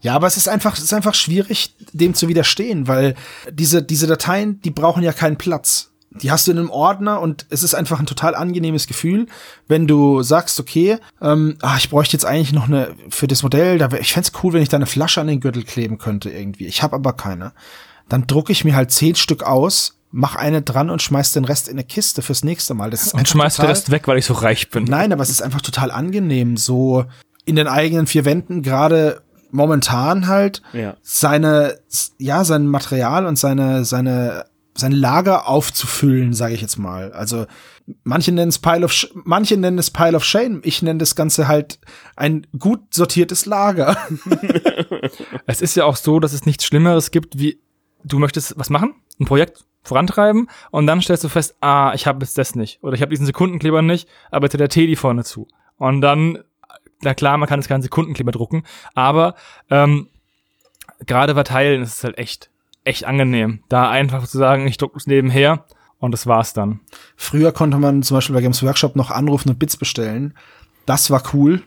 Ja, aber es ist einfach, es ist einfach schwierig, dem zu widerstehen, weil diese, diese Dateien, die brauchen ja keinen Platz. Die hast du in einem Ordner und es ist einfach ein total angenehmes Gefühl, wenn du sagst, okay, ähm, ah, ich bräuchte jetzt eigentlich noch eine für das Modell, da wär, ich fänd's cool, wenn ich da eine Flasche an den Gürtel kleben könnte irgendwie. Ich habe aber keine. Dann drucke ich mir halt zehn Stück aus, mach eine dran und schmeiß den Rest in eine Kiste fürs nächste Mal. Das ist Und einfach schmeißt den total- Rest weg, weil ich so reich bin. Nein, aber es ist einfach total angenehm, so in den eigenen vier Wänden, gerade momentan halt, Ja. seine, ja, sein Material und seine, seine, sein Lager aufzufüllen, sage ich jetzt mal. Also manche nennen es Pile of, Sh manche nennen es Pile of Shame. Ich nenne das Ganze halt ein gut sortiertes Lager. Es ist ja auch so, dass es nichts Schlimmeres gibt, wie du möchtest was machen, ein Projekt vorantreiben und dann stellst du fest, ah, ich habe jetzt das nicht oder ich habe diesen Sekundenkleber nicht, aber hat der Teddy vorne zu. Und dann, na klar, man kann jetzt keinen Sekundenkleber drucken, aber ähm, gerade bei Teilen ist es halt echt, echt angenehm, da einfach zu sagen, ich drucke es nebenher und das war's dann. Früher konnte man zum Beispiel bei Games Workshop noch anrufen und Bits bestellen. Das war cool.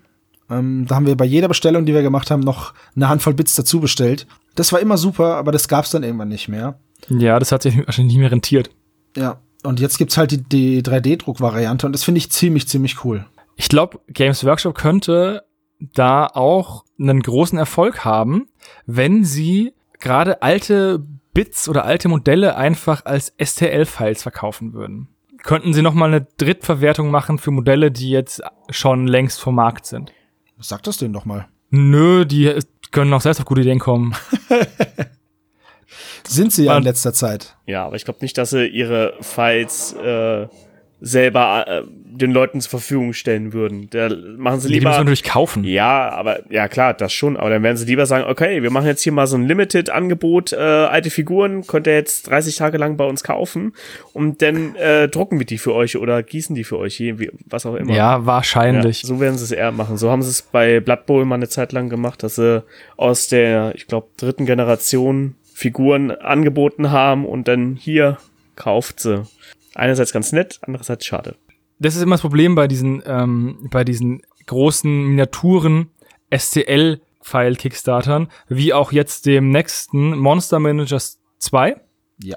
Ähm, da haben wir bei jeder Bestellung, die wir gemacht haben, noch eine Handvoll Bits dazu bestellt. Das war immer super, aber das gab's dann irgendwann nicht mehr. Ja, das hat sich wahrscheinlich nicht mehr rentiert. Ja. Und jetzt gibt's halt die, die 3D-Druck-Variante und das finde ich ziemlich, ziemlich cool. Ich glaube, Games Workshop könnte da auch einen großen Erfolg haben, wenn sie gerade alte Bits oder alte Modelle einfach als STL-Files verkaufen würden. Könnten sie noch mal eine Drittverwertung machen für Modelle, die jetzt schon längst vom Markt sind? Sag das denen doch mal. Nö, die können auch selbst auf gute Ideen kommen. Sind sie ja in letzter Zeit. Ja, aber ich glaube nicht, dass sie ihre Files äh, selber äh, den Leuten zur Verfügung stellen würden. Da machen sie Die lieber. müssen wir natürlich kaufen. Ja, aber ja klar, das schon. Aber dann werden sie lieber sagen, okay, wir machen jetzt hier mal so ein Limited-Angebot, äh, alte Figuren, könnt ihr jetzt 30 Tage lang bei uns kaufen und dann äh, drucken wir die für euch oder gießen die für euch, was auch immer. Ja, Ja, wahrscheinlich. so werden sie es eher machen. So haben sie es bei Blood Bowl mal eine Zeit lang gemacht, dass sie aus der, ich glaube, dritten Generation Figuren angeboten haben und dann hier kauft sie. Einerseits ganz nett, andererseits schade. Das ist immer das Problem bei diesen, ähm, bei diesen großen Miniaturen STL-File-Kickstartern, wie auch jetzt dem nächsten Monster Managers 2. Ja.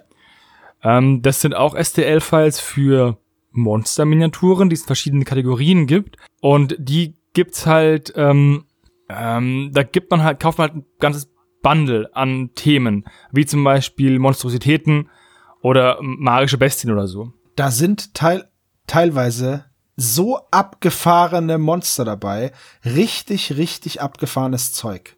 Ähm, das sind auch STL-Files für Monster-Miniaturen, die es in verschiedene Kategorien gibt. Und die gibt's halt, ähm, ähm, da gibt man halt, kauft man halt ein ganzes Bundle an Themen, wie zum Beispiel Monstrositäten oder magische Bestien oder so. Da sind teil teilweise so abgefahrene Monster dabei. Richtig, richtig abgefahrenes Zeug.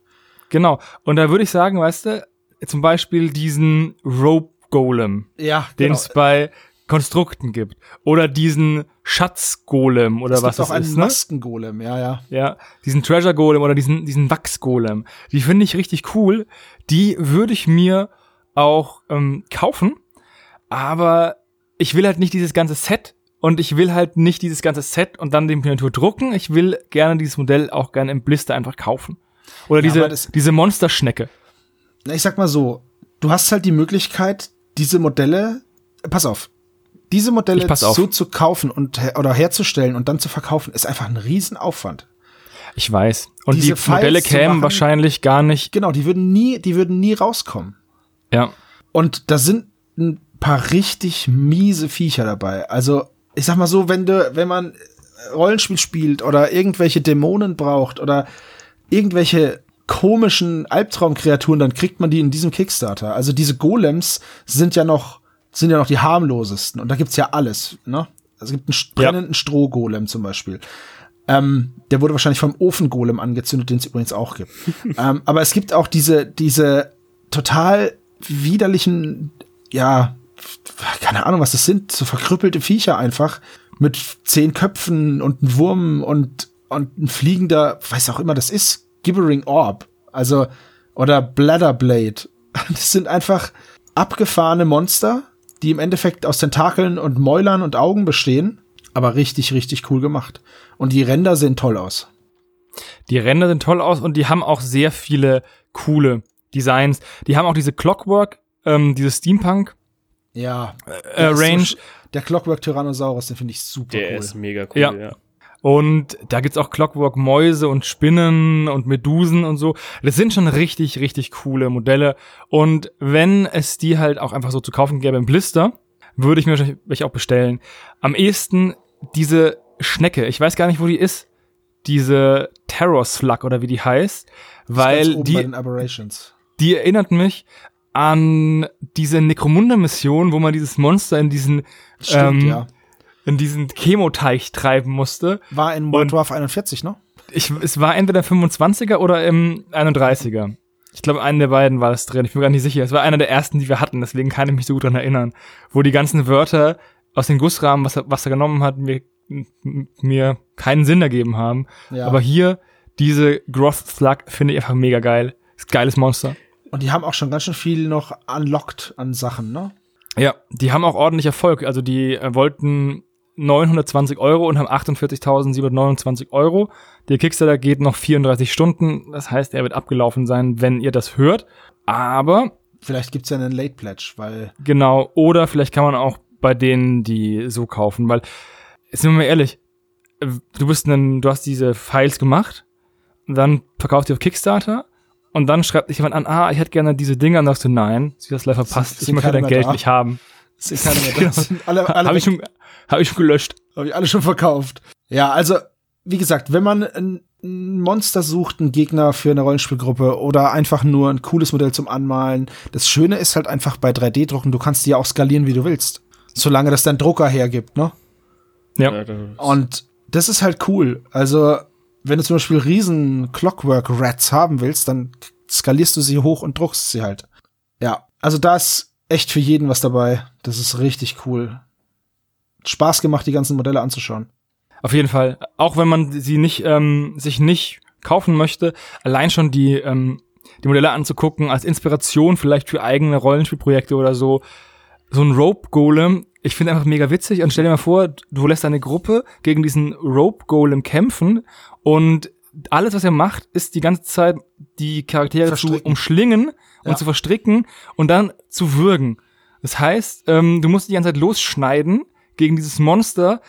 Genau. Und da würde ich sagen, weißt du, zum Beispiel diesen Rope Golem, Ja, den genau. es bei Konstrukten gibt. Oder diesen Schatzgolem oder es was gibt auch das einen ist, ne? Maskengolem, ja, ja. Ja, diesen Treasure Golem oder diesen, diesen Wachsgolem. Die finde ich richtig cool. Die würde ich mir auch ähm, kaufen. Aber ich will halt nicht dieses ganze Set und ich will halt nicht dieses ganze Set und dann die Miniatur drucken. Ich will gerne dieses Modell auch gerne im Blister einfach kaufen. Oder Ja, diese, diese Monsterschnecke. Na, ich sag mal so, du hast halt die Möglichkeit, diese Modelle, pass auf, diese Modelle so zu kaufen und oder herzustellen und dann zu verkaufen, ist einfach ein Riesenaufwand. Ich weiß. Und Diese die Modelle Files zu kämen machen- wahrscheinlich gar nicht. Genau, die würden nie, die würden nie rauskommen. Ja. Und da sind ein paar richtig miese Viecher dabei. Also, ich sag mal so, wenn du, wenn man Rollenspiel spielt oder irgendwelche Dämonen braucht oder irgendwelche komischen Albtraumkreaturen, dann kriegt man die in diesem Kickstarter. Also diese Golems sind ja noch, sind ja noch die harmlosesten. Und da gibt's ja alles, ne? Es gibt einen st- Ja. brennenden Strohgolem zum Beispiel. Ähm, der wurde wahrscheinlich vom Ofengolem angezündet, den es übrigens auch gibt. ähm, aber es gibt auch diese, diese total widerlichen, ja, keine Ahnung, was das sind, so verkrüppelte Viecher einfach mit zehn Köpfen und einem Wurm und, und ein fliegender, weiß auch immer das ist, Gibbering Orb. Also, oder Bladderblade. Das sind einfach abgefahrene Monster, die im Endeffekt aus Tentakeln und Mäulern und Augen bestehen, aber richtig, richtig cool gemacht. Und die Ränder sehen toll aus. Die Ränder sind toll aus und die haben auch sehr viele coole Designs. Die haben auch diese Clockwork, ähm, diese Steampunk Ja. äh, Der so Range. sch- der Clockwork Tyrannosaurus, den finde ich super Der cool. ist mega cool, Ja. ja. Und da gibt's auch Clockwork Mäuse und Spinnen und Medusen und so. Das sind schon richtig, richtig coole Modelle. Und wenn es die halt auch einfach so zu kaufen gäbe im Blister, würde ich mir wahrscheinlich welche auch bestellen. Am ehesten diese Schnecke. Ich weiß gar nicht, wo die ist. Diese Terror Slug oder wie die heißt. Weil die, die erinnert mich an diese Necromunda-Mission, wo man dieses Monster in diesen, Stimmt, ähm, ja. in diesen Chemoteich treiben musste. War in World War 41, ne? Ich, es war entweder 25er oder im 31er. Ich glaube, einen der beiden war es drin. Ich bin mir gar nicht sicher. Es war einer der ersten, die wir hatten, deswegen kann ich mich so gut dran erinnern. Wo die ganzen Wörter aus den Gussrahmen, was er, was er genommen hat, mir, mir keinen Sinn ergeben haben. Ja. Aber hier, diese Groth Slug finde ich einfach mega geil. Ist geiles Monster. Und die haben auch schon ganz schön viel noch unlocked an Sachen, ne? Ja, die haben auch ordentlich Erfolg. Also die äh, wollten 920 Euro und haben 48.729 Euro. Der Kickstarter geht noch 34 Stunden. Das heißt, er wird abgelaufen sein, wenn ihr das hört. Aber Vielleicht gibt's ja einen Late Pledge, weil genau, oder vielleicht kann man auch bei denen die so kaufen, weil sind wir mal ehrlich, äh, du bist ein, du hast diese Files gemacht, dann verkaufst du auf Kickstarter und dann schreibt dich jemand an, ah, ich hätte gerne diese Dinger, und sagst du nein, sie das live verpasst, ich möchte dein Geld da? nicht haben. mehr da. Sind alle, alle Habe ich, schon- hab ich schon gelöscht. Hab ich alle schon verkauft. Ja, also, wie gesagt, wenn man ein, Monster sucht, einen Gegner für eine Rollenspielgruppe oder einfach nur ein cooles Modell zum Anmalen, das Schöne ist halt einfach bei 3D-Drucken, du kannst die ja auch skalieren, wie du willst. Solange das dein Drucker hergibt, ne? Ja. Und das ist halt cool. Also, wenn du zum Beispiel riesen Clockwork Rats haben willst, dann skalierst du sie hoch und druckst sie halt. Ja, also da ist echt für jeden was dabei. Das ist richtig cool. Spaß gemacht, die ganzen Modelle anzuschauen. Auf jeden Fall. Auch wenn man sie nicht, ähm, sich nicht kaufen möchte, allein schon die, ähm, die Modelle anzugucken, als Inspiration vielleicht für eigene Rollenspielprojekte oder so. So ein Rope Golem, ich finde einfach mega witzig und stell dir mal vor, du lässt eine Gruppe gegen diesen Rope Golem kämpfen und alles, was er macht, ist die ganze Zeit die Charaktere zu umschlingen und ja. zu verstricken und dann zu würgen. Das heißt, ähm, du musst die ganze Zeit losschneiden gegen dieses Monster,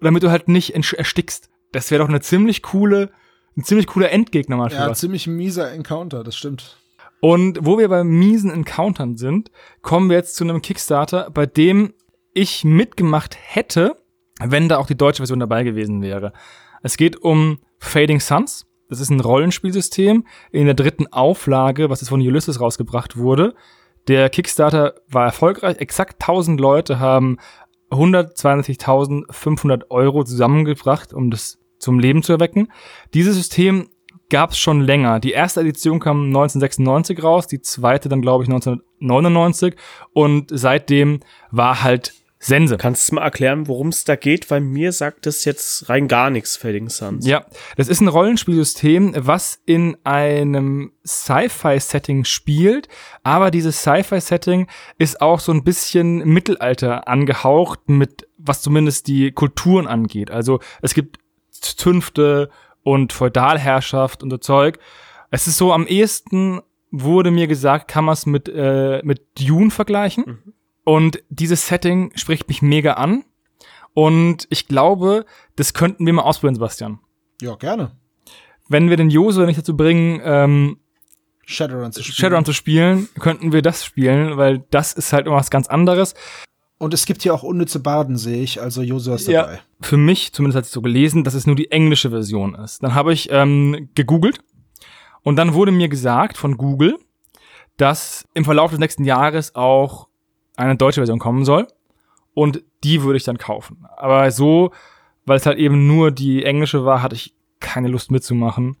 damit du halt nicht erstickst. Das wäre doch eine ziemlich coole, ein ziemlich cooler Endgegner mal für Ja, was. ziemlich mieser Encounter, das stimmt. Und wo wir bei miesen Encountern sind, kommen wir jetzt zu einem Kickstarter, bei dem ich mitgemacht hätte, wenn da auch die deutsche Version dabei gewesen wäre. Es geht um Fading Suns. Das ist ein Rollenspielsystem in der dritten Auflage, was jetzt von Ulysses rausgebracht wurde. Der Kickstarter war erfolgreich. Exakt 1000 Leute haben 120.500 Euro zusammengebracht, um das zum Leben zu erwecken. Dieses System gab es schon länger. Die erste Edition kam 1996 raus, die zweite dann glaube ich 1999 und seitdem war halt Sense. Kannst du mal erklären, worum es da geht? Weil mir sagt das jetzt rein gar nichts, Fading Suns. Ja, das ist ein Rollenspielsystem, was in einem Sci-Fi-Setting spielt, aber dieses Sci-Fi-Setting ist auch so ein bisschen Mittelalter angehaucht, mit was zumindest die Kulturen angeht. Also es gibt Zünfte und Feudalherrschaft und so Zeug. Es ist so am ehesten wurde mir gesagt, kann man es mit, äh, mit Dune vergleichen. Mhm und dieses Setting spricht mich mega an. Und ich glaube, das könnten wir mal ausprobieren, Sebastian. Ja, gerne. Wenn wir den Joso nicht dazu bringen, ähm, Shadowrun zu spielen. Shadowrun zu spielen, könnten wir das spielen, weil das ist halt immer was ganz anderes. Und es gibt hier auch unnütze Baden, sehe ich, also Josu ist dabei. Ja, für mich, zumindest hatte ich so gelesen, dass es nur die englische Version ist. Dann habe ich ähm, gegoogelt und dann wurde mir gesagt von Google, dass im Verlauf des nächsten Jahres auch eine deutsche Version kommen soll. Und die würde ich dann kaufen. Aber so, weil es halt eben nur die englische war, hatte ich keine Lust mitzumachen,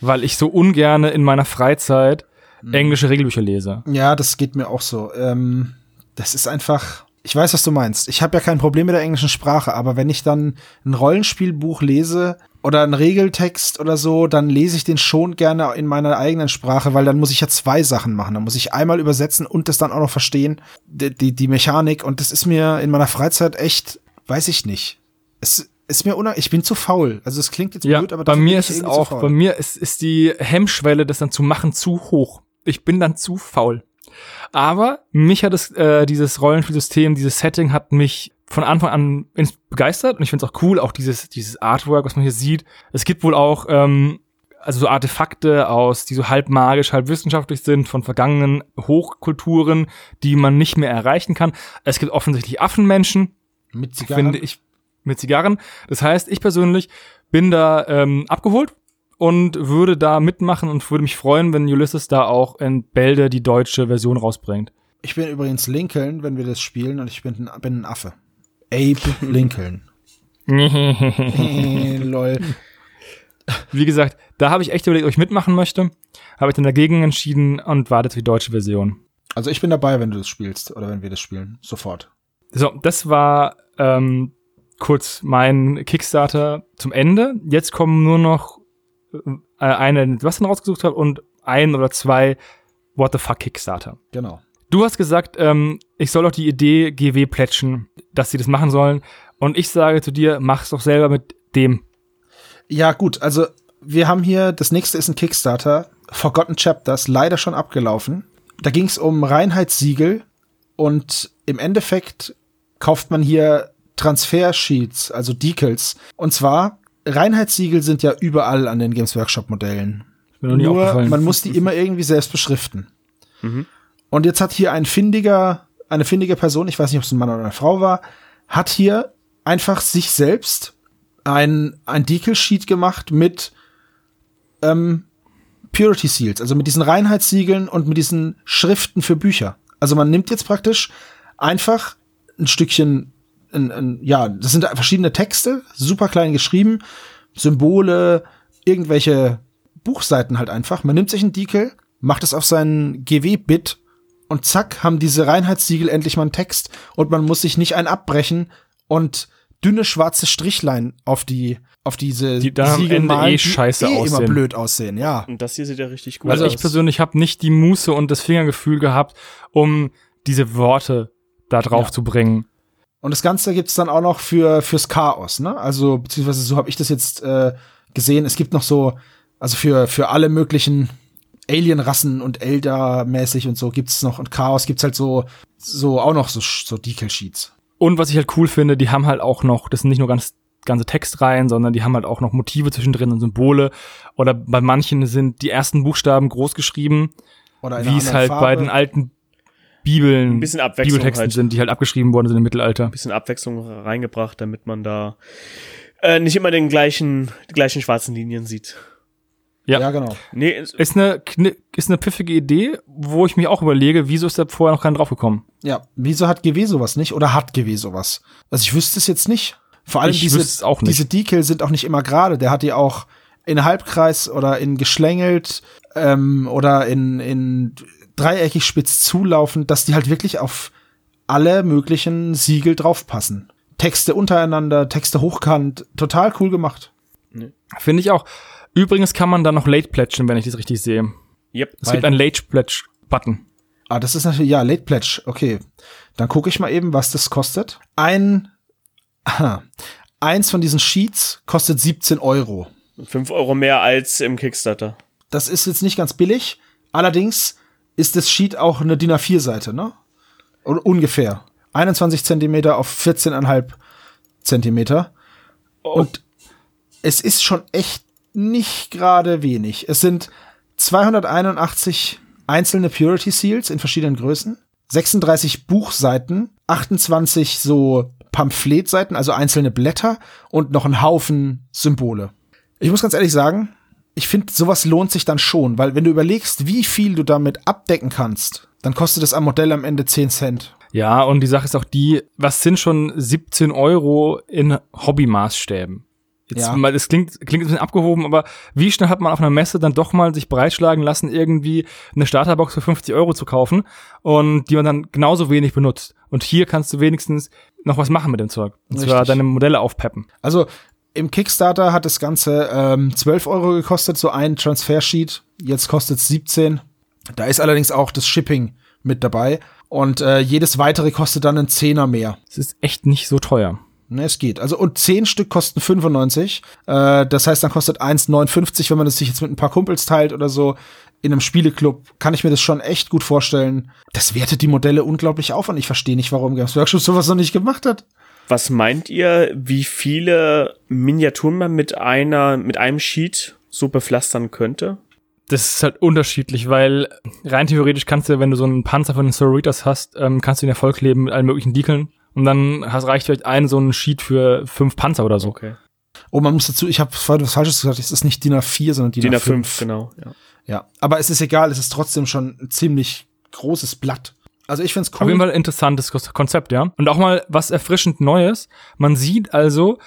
weil ich so ungerne in meiner Freizeit mhm. englische Regelbücher lese. Ja, das geht mir auch so. Ähm, das ist einfach. Ich weiß, was du meinst. Ich habe ja kein Problem mit der englischen Sprache, aber wenn ich dann ein Rollenspielbuch lese, oder einen Regeltext oder so, dann lese ich den schon gerne in meiner eigenen Sprache, weil dann muss ich ja zwei Sachen machen. Dann muss ich einmal übersetzen und das dann auch noch verstehen, die, die, die Mechanik. Und das ist mir in meiner Freizeit echt, weiß ich nicht. Es ist mir unang ich bin zu faul. Also es klingt jetzt ja, blöd, aber bei mir ist es auch, bei mir ist, ist die Hemmschwelle, das dann zu machen, zu hoch. Ich bin dann zu faul. Aber mich hat es, äh, dieses Rollenspielsystem, dieses Setting hat mich von Anfang an begeistert und ich finde es auch cool, auch dieses, dieses Artwork, was man hier sieht. Es gibt wohl auch ähm, also so Artefakte aus, die so halb magisch, halb wissenschaftlich sind, von vergangenen Hochkulturen, die man nicht mehr erreichen kann. Es gibt offensichtlich Affenmenschen. Mit Zigarren. Finde ich, mit Zigarren. Das heißt, ich persönlich bin da ähm, abgeholt und würde da mitmachen und würde mich freuen, wenn Ulysses da auch in Bälde die deutsche Version rausbringt. Ich bin übrigens Lincoln, wenn wir das spielen, und ich bin, bin ein Affe. Abe Lincoln. Lol. Wie gesagt, da habe ich echt überlegt, ob ich mitmachen möchte. Habe ich dann dagegen entschieden und warte die deutsche Version. Also ich bin dabei, wenn du das spielst oder wenn wir das spielen. Sofort. So, das war ähm, kurz mein Kickstarter zum Ende. Jetzt kommen nur noch äh, eine, was ich rausgesucht habe, und ein oder zwei What the fuck Kickstarter. Genau. Du hast gesagt, ähm, ich soll doch die Idee GW plätschen, dass sie das machen sollen. Und ich sage zu dir, mach's doch selber mit dem. Ja, gut, also wir haben hier, das nächste ist ein Kickstarter, Forgotten Chapters, leider schon abgelaufen. Da ging es um Reinheitssiegel und im Endeffekt kauft man hier Transfer-Sheets, also Decals. Und zwar, Reinheitssiegel sind ja überall an den Games Workshop Modellen. Nur, man muss die immer irgendwie selbst beschriften. Mhm. Und jetzt hat hier ein findiger, eine findige Person, ich weiß nicht, ob es ein Mann oder eine Frau war, hat hier einfach sich selbst ein, ein Decal-Sheet gemacht mit ähm, Purity Seals, also mit diesen Reinheitssiegeln und mit diesen Schriften für Bücher. Also man nimmt jetzt praktisch einfach ein Stückchen, ein, ein, ja, das sind verschiedene Texte, super klein geschrieben, Symbole, irgendwelche Buchseiten halt einfach. Man nimmt sich ein Decal, macht es auf seinen GW-Bit und zack, haben diese Reinheitssiegel endlich mal einen Text und man muss sich nicht ein abbrechen und dünne schwarze Strichlein auf die auf diese Die am Siegel Ende malen, eh scheiße die eh aussehen. immer blöd aussehen, ja. Und das hier sieht ja richtig gut Also aus. ich persönlich habe nicht die Muße und das Fingergefühl gehabt, um diese Worte da drauf Ja. zu bringen. Und das Ganze gibt's dann auch noch für fürs Chaos, ne? Also beziehungsweise so habe ich das jetzt äh, gesehen. Es gibt noch so, also für für alle möglichen Alien-Rassen und Elder-mäßig und so gibt's noch und Chaos gibt's halt so so auch noch so so Decal-Sheets. Und was ich halt cool finde, die haben halt auch noch, das sind nicht nur ganz ganze Textreihen, sondern die haben halt auch noch Motive zwischendrin und Symbole. Oder bei manchen sind die ersten Buchstaben groß geschrieben, Oder wie es halt Farbe. bei den alten Bibeln, Ein bisschen Abwechslung Bibeltexten halt. sind, die halt abgeschrieben worden sind im Mittelalter. bisschen Abwechslung reingebracht, damit man da äh, nicht immer den gleichen, die gleichen schwarzen Linien sieht. Ja. Ja, genau. Nee, Ist eine, ist eine piffige Idee, wo ich mir auch überlege, wieso ist da vorher noch keiner draufgekommen? Ja, wieso hat GW sowas nicht? Oder hat GW sowas? Also ich wüsste es jetzt nicht. Vor allem Ich diese, wüsste es auch nicht. diese Decal sind auch nicht immer gerade. Der hat die auch in Halbkreis oder in geschlängelt ähm, oder in, in dreieckig spitz zulaufend, dass die halt wirklich auf alle möglichen Siegel draufpassen. Texte untereinander, Texte hochkant, total cool gemacht. Finde ich auch. Übrigens kann man da noch Late pledgen, wenn ich das richtig sehe. yep. Es Weil- gibt einen Late Pledge Button. Ah, das ist natürlich, ja, Late Pledge. Okay. Dann gucke ich mal eben, was das kostet. Ein, aha, eins von diesen Sheets kostet 17 Euro. Fünf Euro mehr als im Kickstarter. Das ist jetzt nicht ganz billig. Allerdings ist das Sheet auch eine DIN A4-Seite, ne? Un ungefähr. 21 Zentimeter auf 14,5 Zentimeter. Und es ist schon echt nicht gerade wenig. Es sind 281 einzelne Purity Seals in verschiedenen Größen, 36 Buchseiten, 28 so Pamphletseiten, also einzelne Blätter und noch ein Haufen Symbole. Ich muss ganz ehrlich sagen, ich finde, sowas lohnt sich dann schon, weil wenn du überlegst, wie viel du damit abdecken kannst, dann kostet es am Modell am Ende 10 Cent. Ja, und die Sache ist auch die, was sind schon 17 Euro in Hobbymaßstäben? Jetzt Ja. mal, das klingt, klingt ein bisschen abgehoben, aber wie schnell hat man auf einer Messe dann doch mal sich breitschlagen lassen, irgendwie eine Starterbox für 50 Euro zu kaufen und die man dann genauso wenig benutzt. Und hier kannst du wenigstens noch was machen mit dem Zeug. Und zwar deine Modelle aufpeppen. Also im Kickstarter hat das Ganze ähm, 12 Euro gekostet, so ein Transfersheet. Jetzt kostet es 17. Da ist allerdings auch das Shipping mit dabei. Und äh, jedes weitere kostet dann einen Zehner mehr. Es ist echt nicht so teuer. Ne, es geht. Also und 10 Stück kosten 95. Äh, das heißt, dann kostet 1,59, wenn man das sich jetzt mit ein paar Kumpels teilt oder so. In einem Spieleklub kann ich mir das schon echt gut vorstellen. Das wertet die Modelle unglaublich auf und ich verstehe nicht, warum Games Workshop sowas noch nicht gemacht hat. Was meint ihr, wie viele Miniaturen man mit einer, mit einem Sheet so bepflastern könnte? Das ist halt unterschiedlich, weil rein theoretisch kannst du, wenn du so einen Panzer von den Sororitas hast, ähm, kannst du ihn ja vollkleben mit allen möglichen Dekeln. Und dann hast, reicht vielleicht ein so ein Sheet für fünf Panzer oder so. Okay. Oh, man muss dazu, ich habe vorhin was Falsches gesagt, es ist nicht DIN A4, sondern DIN, DIN A5. A5, genau. Ja. Ja, aber es ist egal, es ist trotzdem schon ein ziemlich großes Blatt. Also ich find's cool. Auf jeden Fall ein interessantes Konzept, ja. Und auch mal was erfrischend Neues. Man sieht also,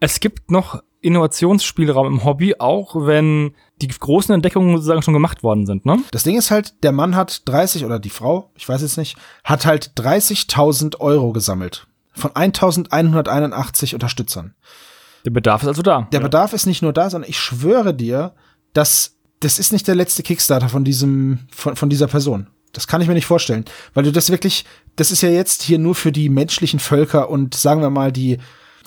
es gibt noch Innovationsspielraum im Hobby, auch wenn die großen Entdeckungen sozusagen schon gemacht worden sind, ne? Das Ding ist halt, der Mann hat 30 oder die Frau, ich weiß jetzt nicht, hat halt 30.000 Euro gesammelt. Von 1.181 Unterstützern. Der Bedarf ist also da. Der Bedarf ist nicht nur da, sondern ich schwöre dir, dass das ist nicht der letzte Kickstarter von diesem, von, von dieser Person. Das kann ich mir nicht vorstellen. Weil du das wirklich, das ist ja jetzt hier nur für die menschlichen Völker und sagen wir mal die,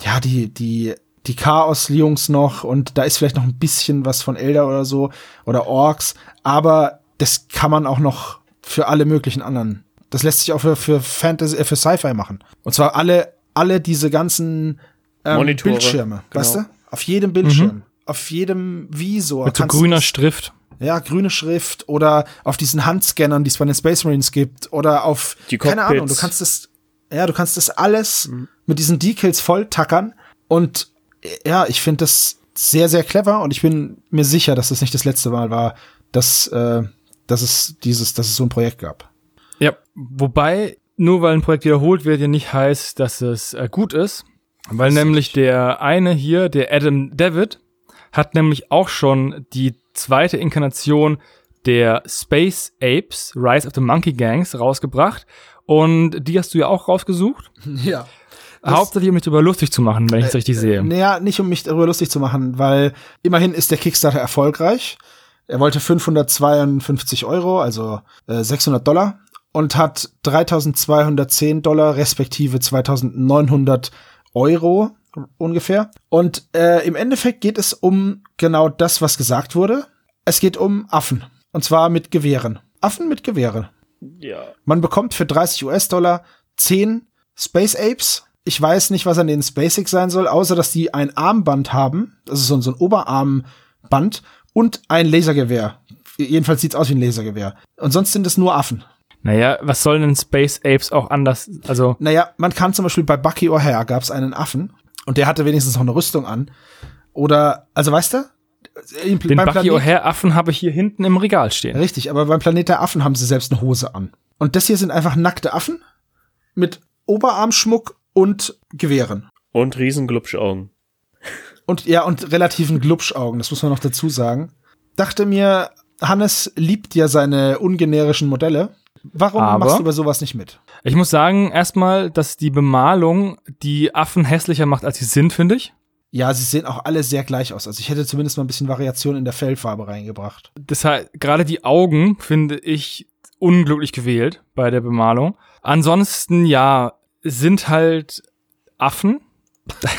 ja, die, die, die Chaos-Jungs noch und da ist vielleicht noch ein bisschen was von Elder oder so oder Orks, aber das kann man auch noch für alle möglichen anderen. Das lässt sich auch für, für Fantasy, äh, für Sci-Fi machen. Und zwar alle, alle diese ganzen ähm, Monitore, Bildschirme, genau. weißt du? Auf jedem Bildschirm, auf jedem Visor. Mit so grüner Schrift. ja, grüne Schrift oder auf diesen Handscannern, die es bei den Space Marines gibt oder auf Die keine Ahnung, du kannst das ja, du kannst das alles mit diesen Decals voll tackern und ja, ich finde das sehr sehr clever und ich bin mir sicher, dass das nicht das letzte Mal war, dass äh, dass es dieses dass es so ein Projekt gab. Ja, wobei, nur weil ein Projekt wiederholt wird, ja nicht heißt, dass es äh, gut ist. Weil nämlich der eine hier, der Adam David, hat nämlich auch schon die zweite Inkarnation der Space Apes, Rise of the Monkey Gangs, rausgebracht. Und die hast du ja auch rausgesucht. Ja. Hauptsächlich, um mich darüber lustig zu machen, wenn ich es richtig sehe. Naja, nicht um mich darüber lustig zu machen, weil immerhin ist der Kickstarter erfolgreich. Er wollte 552 Euro, also äh, 600 Dollar und hat 3210 Dollar respektive 2900 Euro ungefähr. Und äh, im Endeffekt geht es um genau das, was gesagt wurde. Es geht um Affen. Und zwar mit Gewehren. Affen mit Gewehren. Ja. Man bekommt für 30 US-Dollar 10 Space Apes. Ich weiß nicht, was an den SpaceX sein soll, außer dass die ein Armband haben. Das ist so, so ein Oberarmband und ein Lasergewehr. Jedenfalls sieht's aus wie ein Lasergewehr. Und sonst sind es nur Affen. Naja, was sollen denn Space Apes auch anders, also. Naja, man kann zum Beispiel bei Bucky O'Hare gab's einen Affen und der hatte wenigstens noch eine Rüstung an. Oder, also weißt du? Den Bucky O'Hare Affen habe ich hier hinten im Regal stehen. Richtig, aber beim Planet der Affen haben sie selbst eine Hose an. Und das hier sind einfach nackte Affen mit Oberarmschmuck und Gewehren. Und riesen Glubschaugen. Und ja, und relativen Glubschaugen, das muss man noch dazu sagen. Dachte mir, Hannes liebt ja seine ungenerischen Modelle. Warum Aber- machst du bei sowas nicht mit? Ich muss sagen, erstmal, dass die Bemalung die Affen hässlicher macht, als sie sind, finde ich. Ja, sie sehen auch alle sehr gleich aus. Also ich hätte zumindest mal ein bisschen Variation in der Fellfarbe reingebracht. Deshalb, gerade die Augen finde ich unglücklich gewählt bei der Bemalung. Ansonsten, ja, sind halt Affen.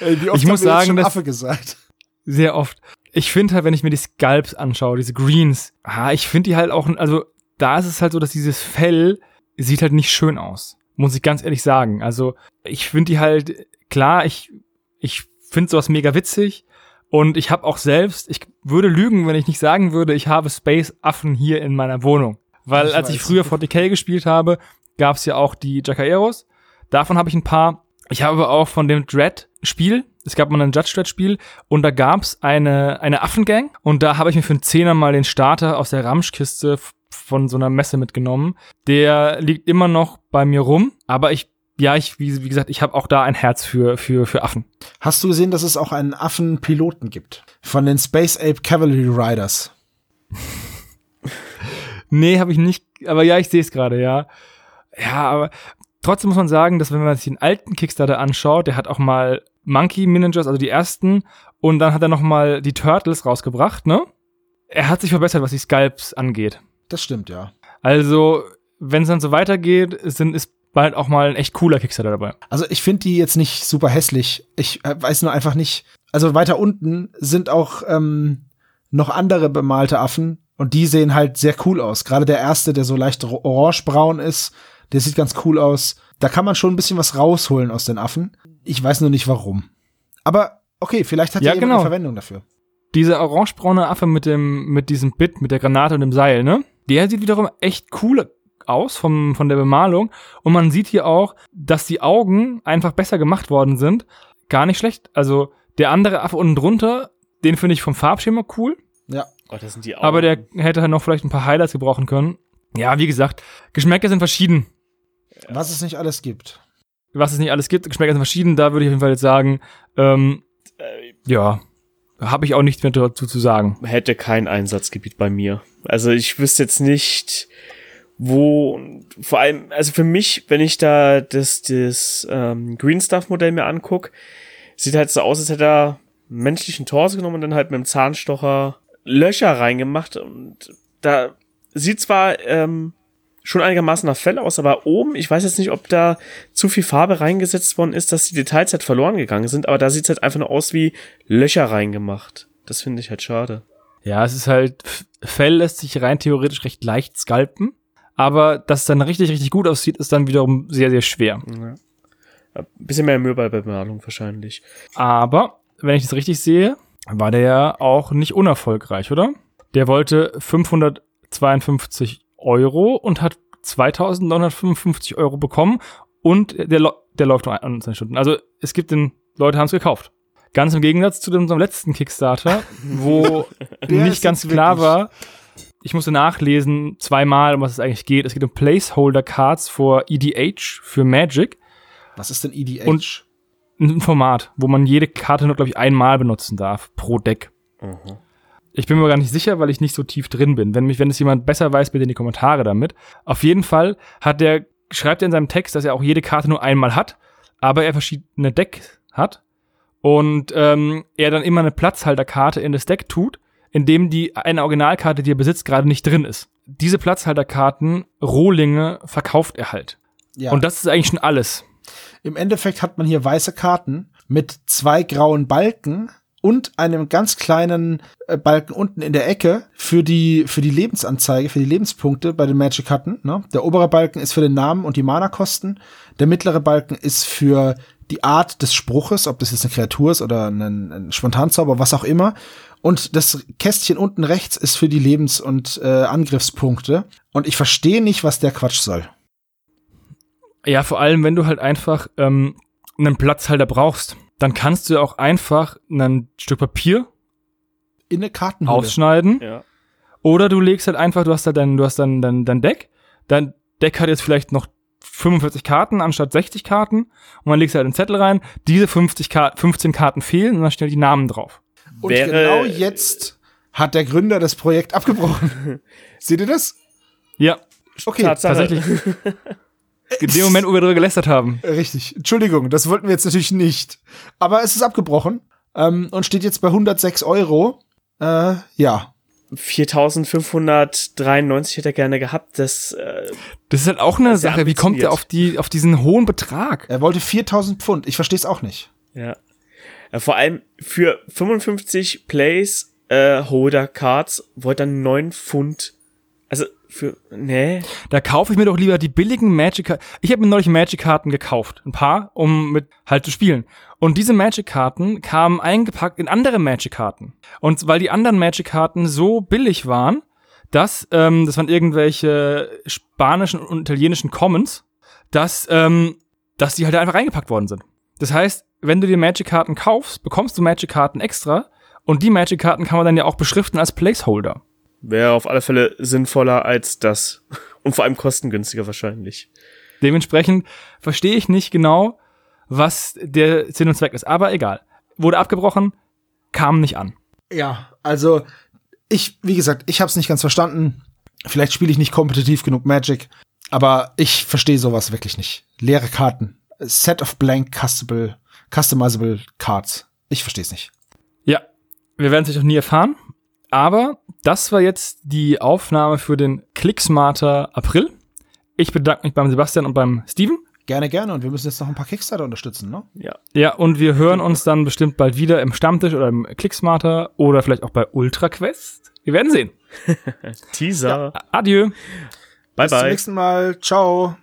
Ey, wie Ich muss sagen, dass- Affe gesagt. Sehr oft. Ich finde halt, wenn ich mir die Scalps anschaue, diese Greens, ah, ich finde die halt auch, also da ist es halt so, dass dieses Fell sieht halt nicht schön aus. Muss ich ganz ehrlich sagen. Also ich finde die halt, klar, ich, ich finde sowas mega witzig. Und ich habe auch selbst, ich würde lügen, wenn ich nicht sagen würde, ich habe Space-Affen hier in meiner Wohnung. Weil Ich als ich weiß. früher 40k gespielt habe, gab es ja auch die Jacaeros. Davon habe ich ein paar. Ich habe aber auch von dem Dread-Spiel, es gab mal ein Judge Dread-Spiel und da gab's eine, eine Affengang und da habe ich mir für einen Zehner mal den Starter aus der Ramschkiste von so einer Messe mitgenommen. Der liegt immer noch bei mir rum, aber ich, ja, ich, wie, wie gesagt, ich habe auch da ein Herz für, für, für Affen. Hast du gesehen, dass es auch einen Affenpiloten gibt? Von den Space Ape Cavalry Riders. Nee, habe ich nicht, aber ja, ich sehe es gerade, ja. Ja, aber trotzdem muss man sagen, dass wenn man sich den alten Kickstarter anschaut, der hat auch mal Monkey Managers, also die ersten, und dann hat er noch mal die Turtles rausgebracht, ne? Er hat sich verbessert, was die Scalps angeht. Das stimmt, ja. Also, wenn es dann so weitergeht, sind, ist bald auch mal ein echt cooler Kickstarter dabei. Also ich finde die jetzt nicht super hässlich. Ich äh, weiß nur einfach nicht. Also weiter unten sind auch ähm, noch andere bemalte Affen und die sehen halt sehr cool aus. Gerade der erste, der so leicht orangebraun ist, der sieht ganz cool aus. Da kann man schon ein bisschen was rausholen aus den Affen. Ich weiß nur nicht warum. Aber okay, vielleicht hat ja, jemand genau. eine Verwendung dafür. Dieser orangebraune Affe mit dem, mit diesem Bit, mit der Granate und dem Seil, ne? Der sieht wiederum echt cool aus vom, von der Bemalung. Und man sieht hier auch, dass die Augen einfach besser gemacht worden sind. Gar nicht schlecht. Also, der andere Affe unten drunter, den finde ich vom Farbschema cool. Ja. Oh, das sind die Augen. Aber der hätte halt noch vielleicht ein paar Highlights gebrauchen können. Ja, wie gesagt, Geschmäcker sind verschieden. Was es nicht alles gibt. Was es nicht alles gibt, Geschmäcker sind verschieden. Da würde ich auf jeden Fall jetzt sagen, ähm, Äh, ja, habe ich auch nichts mehr dazu zu sagen. hätte kein Einsatzgebiet bei mir. Also ich wüsste jetzt nicht, wo, vor allem, also für mich, wenn ich da das, das ähm, Green Stuff Modell mir anguck, sieht halt so aus, als hätte er einen menschlichen Torso genommen und dann halt mit dem Zahnstocher Löcher reingemacht und da sieht zwar ähm, schon einigermaßen nach Fell aus, aber oben, ich weiß jetzt nicht, ob da zu viel Farbe reingesetzt worden ist, dass die Details halt verloren gegangen sind, aber da sieht's halt einfach nur aus wie Löcher reingemacht. Das finde ich halt schade. Ja, es ist halt, Fell lässt sich rein theoretisch recht leicht scalpen, aber dass es dann richtig, richtig gut aussieht, ist dann wiederum sehr, sehr schwer. Ja. Ein bisschen mehr Mühe bei Bemalung wahrscheinlich. Aber, wenn ich das richtig sehe, war der ja auch nicht unerfolgreich, oder? Der wollte 552 Euro und hat 2955 Euro bekommen und der, der läuft noch 21 Stunden. Also es gibt den, Leute haben es gekauft. Ganz im Gegensatz zu unserem letzten Kickstarter, wo nicht ganz klar wirklich- war. Ich musste nachlesen, zweimal, um was es eigentlich geht. Es geht um Placeholder Cards for EDH für Magic. Was ist denn EDH? Und- Ein Format, wo man jede Karte nur, glaube ich, einmal benutzen darf pro Deck. Mhm. Ich bin mir gar nicht sicher, weil ich nicht so tief drin bin. Wenn mich, wenn es jemand besser weiß, bitte in die Kommentare damit. Auf jeden Fall hat der schreibt er in seinem Text, dass er auch jede Karte nur einmal hat, aber er verschiedene Decks hat und ähm, er dann immer eine Platzhalterkarte in das Deck tut, in dem die eine Originalkarte, die er besitzt, gerade nicht drin ist. Diese Platzhalterkarten, Rohlinge, verkauft er halt. Ja. Und das ist eigentlich schon alles. Im Endeffekt hat man hier weiße Karten mit zwei grauen Balken und einem ganz kleinen äh, Balken unten in der Ecke für die für die Lebensanzeige, für die Lebenspunkte bei den Magic Karten. Ne? Der obere Balken ist für den Namen und die Mana-Kosten. Der mittlere Balken ist für die Art des Spruches, ob das jetzt eine Kreatur ist oder ein, ein Spontanzauber, was auch immer. Und das Kästchen unten rechts ist für die Lebens- und äh, Angriffspunkte. Und ich verstehe nicht, was der Quatsch soll. Ja, vor allem, wenn du halt einfach ähm, einen Platzhalter brauchst, dann kannst du auch einfach ein Stück Papier In eine Kartenhülle. ausschneiden Ja. oder du legst halt einfach, du hast halt dein, du hast dann dein, dein Deck, dein Deck hat jetzt vielleicht noch 45 Karten anstatt 60 Karten und man legst halt einen Zettel rein, diese 50 Ka 15 Karten fehlen und dann stehen die Namen drauf. Und Wäre- genau jetzt hat der Gründer das Projekt abgebrochen. Seht ihr das? Ja, Okay, Tatsache. tatsächlich. In dem Moment, wo wir darüber gelästert haben. richtig. Entschuldigung, das wollten wir jetzt natürlich nicht. Aber es ist abgebrochen ähm, und steht jetzt bei 106 Euro. Äh, ja, 4593 hätte er gerne gehabt. Das, äh, Das ist halt auch eine Sache, wie kommt ambitioniert. auf die, auf diesen hohen Betrag? er wollte 4000 Pfund. Ich verstehe es auch nicht. ja. ja. Vor allem für 55 Plays äh, Holder Cards wollte er 9 Pfund. Also für, nee. Da kaufe ich mir doch lieber die billigen Magic-Karten. Ich habe mir neulich Magic-Karten gekauft. Ein paar, um mit halt zu spielen. Und diese Magic-Karten kamen eingepackt in andere Magic-Karten. Und weil die anderen Magic-Karten so billig waren, dass, ähm, das waren irgendwelche spanischen und italienischen Commons, dass, ähm, dass die halt einfach eingepackt worden sind. Das heißt, wenn du dir Magic-Karten kaufst, bekommst du Magic-Karten extra. Und die Magic-Karten kann man dann ja auch beschriften als Placeholder. Wäre auf alle Fälle sinnvoller als das. Und vor allem kostengünstiger wahrscheinlich. Dementsprechend verstehe ich nicht genau, was der Sinn und Zweck ist. Aber egal. Wurde abgebrochen, kam nicht an. Ja, also ich, wie gesagt, ich habe es nicht ganz verstanden. Vielleicht spiele ich nicht kompetitiv genug Magic, aber ich verstehe sowas wirklich nicht. Leere Karten, A Set of blank customable, customizable cards. Ich verstehe es nicht. Ja, wir werden es sicher noch nie erfahren. Aber das war jetzt die Aufnahme für den Clicksmarter April. Ich bedanke mich beim Sebastian und beim Steven. Gerne, gerne. Und wir müssen jetzt noch ein paar Kickstarter unterstützen, ne? Ja. Ja, und wir hören uns dann bestimmt bald wieder im Stammtisch oder im Clicksmarter oder vielleicht auch bei Ultra Quest. Wir werden sehen. Teaser. Adieu. Bye Bis zum bye. nächsten Mal. Ciao.